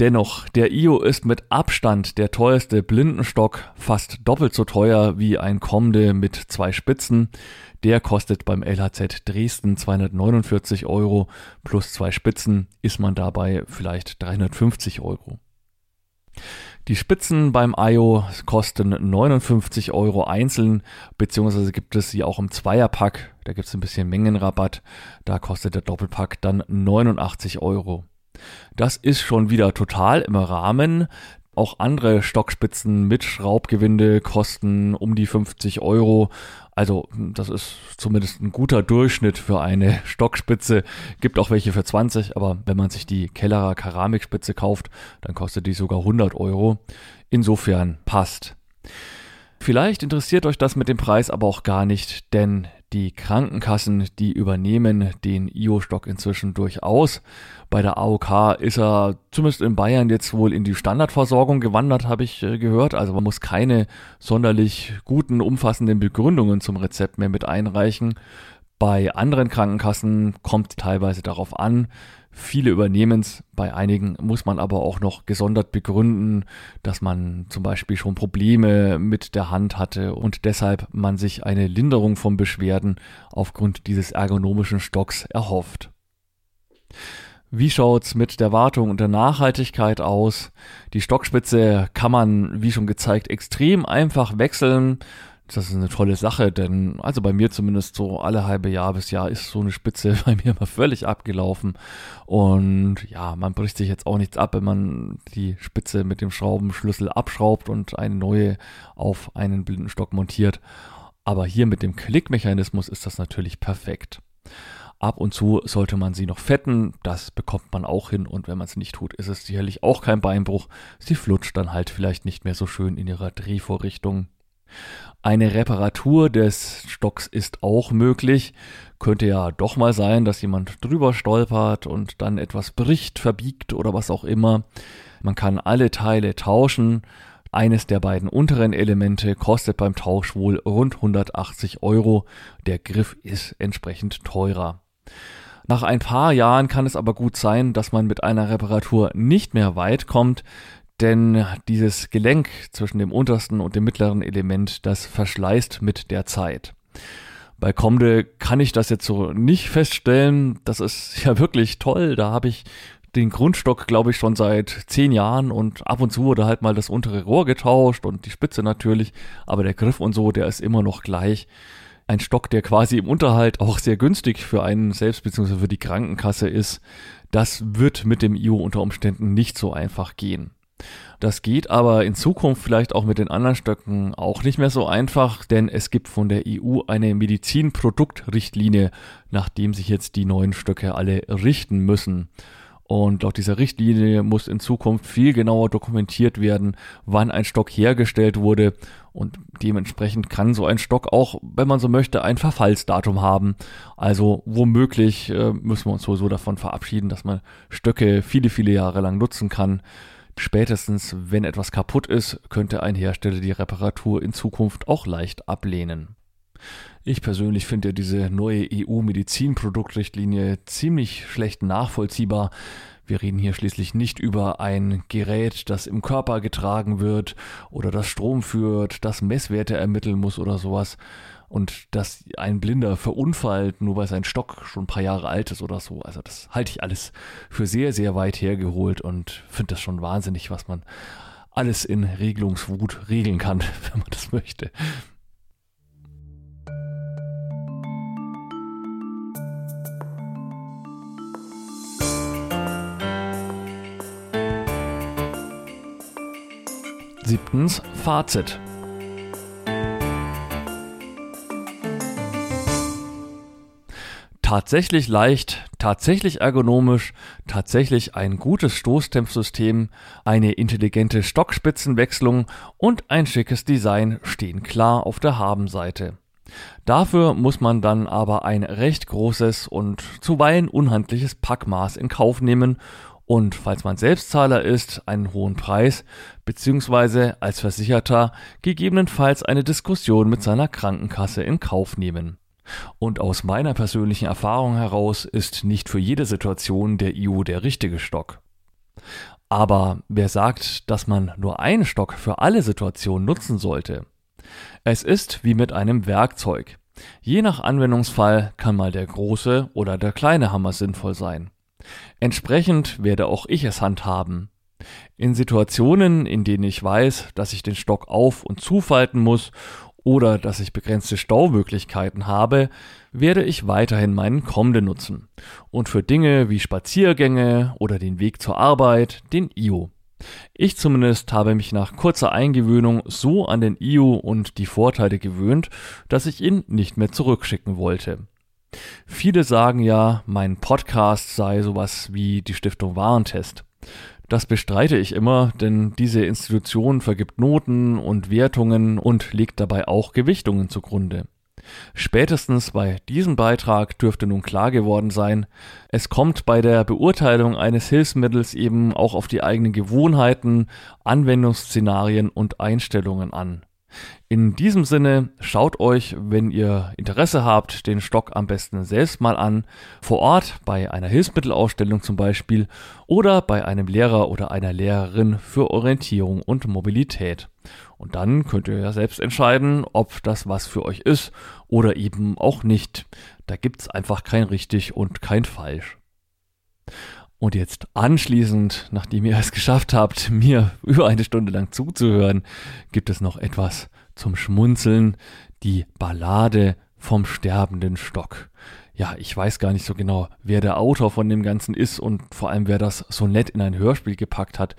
Dennoch, der IO ist mit Abstand der teuerste Blindenstock, fast doppelt so teuer wie ein Kommende mit zwei Spitzen. Der kostet beim LHZ Dresden 249 Euro plus zwei Spitzen ist man dabei vielleicht 350 Euro. Die Spitzen beim IO kosten 59 Euro einzeln, beziehungsweise gibt es sie auch im Zweierpack. Da gibt es ein bisschen Mengenrabatt. Da kostet der Doppelpack dann 89 Euro. Das ist schon wieder total im Rahmen. Auch andere Stockspitzen mit Schraubgewinde kosten um die 50 Euro. Also das ist zumindest ein guter Durchschnitt für eine Stockspitze. Gibt auch welche für 20, aber wenn man sich die Kellerer Keramikspitze kauft, dann kostet die sogar 100 Euro. Insofern passt. Vielleicht interessiert euch das mit dem Preis aber auch gar nicht, denn die Krankenkassen, die übernehmen den IO-Stock inzwischen durchaus. Bei der AOK ist er zumindest in Bayern jetzt wohl in die Standardversorgung gewandert, habe ich äh, gehört. Also man muss keine sonderlich guten, umfassenden Begründungen zum Rezept mehr mit einreichen. Bei anderen Krankenkassen kommt teilweise darauf an, Viele übernehmen es, bei einigen muss man aber auch noch gesondert begründen, dass man zum Beispiel schon Probleme mit der Hand hatte und deshalb man sich eine Linderung von Beschwerden aufgrund dieses ergonomischen Stocks erhofft. Wie schaut's mit der Wartung und der Nachhaltigkeit aus? Die Stockspitze kann man, wie schon gezeigt, extrem einfach wechseln. Das ist eine tolle Sache, denn also bei mir zumindest so alle halbe Jahr bis Jahr ist so eine Spitze [laughs] bei mir immer völlig abgelaufen. Und ja, man bricht sich jetzt auch nichts ab, wenn man die Spitze mit dem Schraubenschlüssel abschraubt und eine neue auf einen Blindenstock montiert. Aber hier mit dem Klickmechanismus ist das natürlich perfekt. Ab und zu sollte man sie noch fetten, das bekommt man auch hin und wenn man es nicht tut, ist es sicherlich auch kein Beinbruch. Sie flutscht dann halt vielleicht nicht mehr so schön in ihrer Drehvorrichtung. Eine Reparatur des Stocks ist auch möglich. Könnte ja doch mal sein, dass jemand drüber stolpert und dann etwas bricht, verbiegt oder was auch immer. Man kann alle Teile tauschen. Eines der beiden unteren Elemente kostet beim Tausch wohl rund 180 Euro. Der Griff ist entsprechend teurer. Nach ein paar Jahren kann es aber gut sein, dass man mit einer Reparatur nicht mehr weit kommt, denn dieses Gelenk zwischen dem untersten und dem mittleren Element, das verschleißt mit der Zeit. Bei Comde kann ich das jetzt so nicht feststellen. Das ist [laughs] ja wirklich toll. Da habe ich den Grundstock, glaube ich, schon seit zehn Jahren und ab und zu wurde halt mal das untere Rohr getauscht und die Spitze natürlich, aber der Griff und so, der ist immer noch gleich. Ein Stock, der quasi im Unterhalt auch sehr günstig für einen selbst bzw. für die Krankenkasse ist. Das wird mit dem IO unter Umständen nicht so einfach gehen. Das geht aber in Zukunft vielleicht auch mit den anderen Stöcken auch nicht mehr so einfach, denn es gibt von der EU eine Medizinproduktrichtlinie, nach dem sich jetzt die neuen Stöcke alle richten müssen. Und laut dieser Richtlinie muss in Zukunft viel genauer dokumentiert werden, wann ein Stock hergestellt wurde. Und dementsprechend kann so ein Stock auch, wenn man so möchte, ein Verfallsdatum haben. Also womöglich äh, müssen wir uns sowieso davon verabschieden, dass man Stöcke viele, viele Jahre lang nutzen kann. Spätestens, wenn etwas kaputt ist, könnte ein Hersteller die Reparatur in Zukunft auch leicht ablehnen. Ich persönlich finde diese neue EU-Medizinproduktrichtlinie ziemlich schlecht nachvollziehbar. Wir reden hier schließlich nicht über ein Gerät, das im Körper getragen wird oder das Strom führt, das Messwerte ermitteln muss oder sowas, und dass ein Blinder verunfallt, nur weil sein Stock schon ein paar Jahre alt ist oder so. Also das halte ich alles für sehr, sehr weit hergeholt und finde das schon wahnsinnig, was man alles in Regelungswut regeln kann, [laughs] wenn man das möchte. Siebtens Fazit. Tatsächlich leicht, tatsächlich ergonomisch, tatsächlich ein gutes Stoßtempsystem, eine intelligente Stockspitzenwechslung und ein schickes Design stehen klar auf der Habenseite. Dafür muss man dann aber ein recht großes und zuweilen unhandliches Packmaß in Kauf nehmen und falls man Selbstzahler ist, einen hohen Preis, beziehungsweise als Versicherter gegebenenfalls eine Diskussion mit seiner Krankenkasse in Kauf nehmen. Und aus meiner persönlichen Erfahrung heraus ist nicht für jede Situation der IU der richtige Stock. Aber wer sagt, dass man nur einen Stock für alle Situationen nutzen sollte? Es ist wie mit einem Werkzeug. Je nach Anwendungsfall kann mal der große oder der kleine Hammer sinnvoll sein. Entsprechend werde auch ich es handhaben. In Situationen, in denen ich weiß, dass ich den Stock auf- und zufalten muss oder dass ich begrenzte Staumöglichkeiten habe, werde ich weiterhin meinen Komde nutzen. Und für Dinge wie Spaziergänge oder den Weg zur Arbeit den IO. Ich zumindest habe mich nach kurzer Eingewöhnung so an den IO und die Vorteile gewöhnt, dass ich ihn nicht mehr zurückschicken wollte. Viele sagen ja, mein Podcast sei sowas wie die Stiftung Warentest. Das bestreite ich immer, denn diese Institution vergibt Noten und Wertungen und legt dabei auch Gewichtungen zugrunde. Spätestens bei diesem Beitrag dürfte nun klar geworden sein, es kommt bei der Beurteilung eines Hilfsmittels eben auch auf die eigenen Gewohnheiten, Anwendungsszenarien und Einstellungen an. In diesem Sinne, schaut euch, wenn ihr Interesse habt, den Stock am besten selbst mal an, vor Ort bei einer Hilfsmittelausstellung zum Beispiel oder bei einem Lehrer oder einer Lehrerin für Orientierung und Mobilität. Und dann könnt ihr ja selbst entscheiden, ob das was für euch ist oder eben auch nicht. Da gibt's einfach kein richtig und kein falsch. Und jetzt anschließend, nachdem ihr es geschafft habt, mir über eine Stunde lang zuzuhören, gibt es noch etwas zum Schmunzeln, die Ballade vom sterbenden Stock. Ja, ich weiß gar nicht so genau, wer der Autor von dem Ganzen ist und vor allem wer das so nett in ein Hörspiel gepackt hat.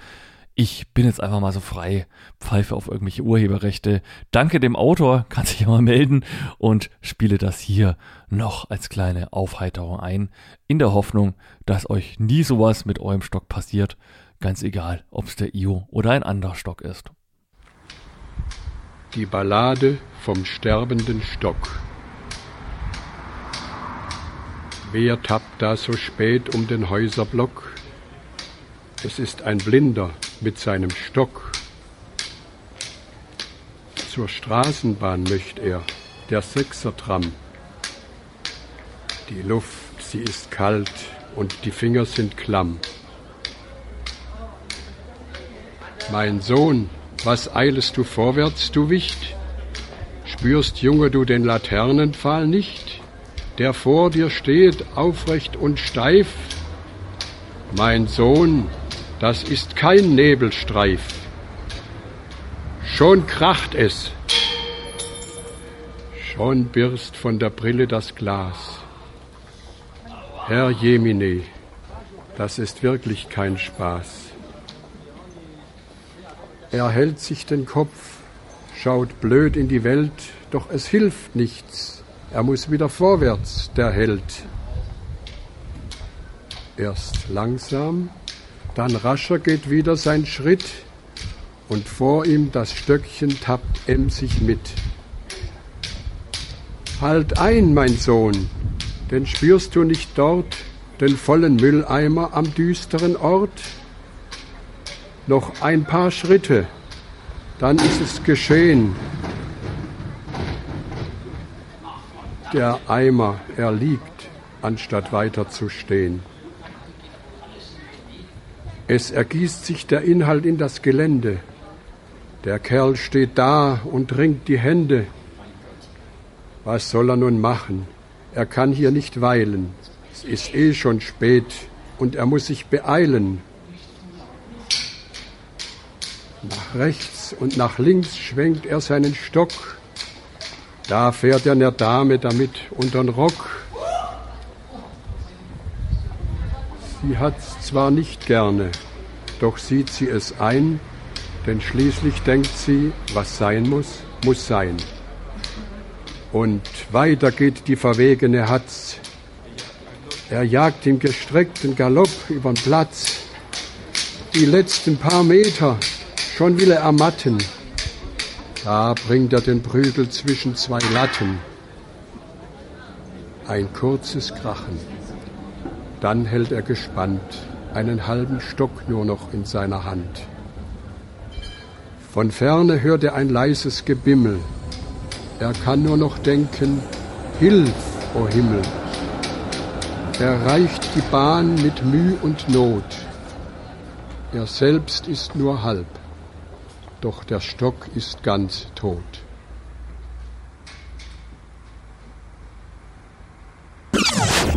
Ich bin jetzt einfach mal so frei, pfeife auf irgendwelche Urheberrechte, danke dem Autor, [laughs] kann sich ja mal melden und spiele das hier noch als kleine Aufheiterung ein, in der Hoffnung, dass euch nie sowas mit eurem Stock passiert, ganz egal, ob es der IO oder ein anderer Stock ist. Die Ballade vom sterbenden Stock. Wer tappt da so spät um den Häuserblock? Es ist ein Blinder mit seinem Stock. Zur Straßenbahn möcht er, der Sechsertram. Die Luft, sie ist kalt und die Finger sind klamm. Mein Sohn, was eilest du vorwärts, du Wicht? Spürst, Junge, du den Laternenpfahl nicht, der vor dir steht, aufrecht und steif? Mein Sohn, das ist kein Nebelstreif. Schon kracht es. Schon birst von der Brille das Glas. Herr Jemine, das ist wirklich kein Spaß. Er hält sich den Kopf, schaut blöd in die Welt, doch es hilft nichts. Er muss wieder vorwärts, der Held. Erst langsam, dann rascher geht wieder sein Schritt und vor ihm das Stöckchen tappt emsig mit. Halt ein, mein Sohn, denn spürst du nicht dort den vollen Mülleimer am düsteren Ort? Noch ein paar Schritte, dann ist es geschehen. Der Eimer, er liegt, anstatt weiter zu stehen. Es ergießt sich der Inhalt in das Gelände. Der Kerl steht da und ringt die Hände. Was soll er nun machen? Er kann hier nicht weilen. Es ist eh schon spät und er muss sich beeilen. Nach rechts und nach links schwenkt er seinen Stock. Da fährt er einer Dame damit untern Rock. Sie hat's zwar nicht gerne, doch sieht sie es ein, denn schließlich denkt sie, was sein muss, muss sein. Und weiter geht die verwegene Hatz. Er jagt im gestreckten Galopp übern Platz. Die letzten paar Meter, schon will er ermatten. Da bringt er den Prügel zwischen zwei Latten. Ein kurzes Krachen. Dann hält er gespannt einen halben Stock nur noch in seiner Hand. Von ferne hört er ein leises Gebimmel. Er kann nur noch denken, Hilf, o oh Himmel. Er reicht die Bahn mit Müh und Not. Er selbst ist nur halb, doch der Stock ist ganz tot.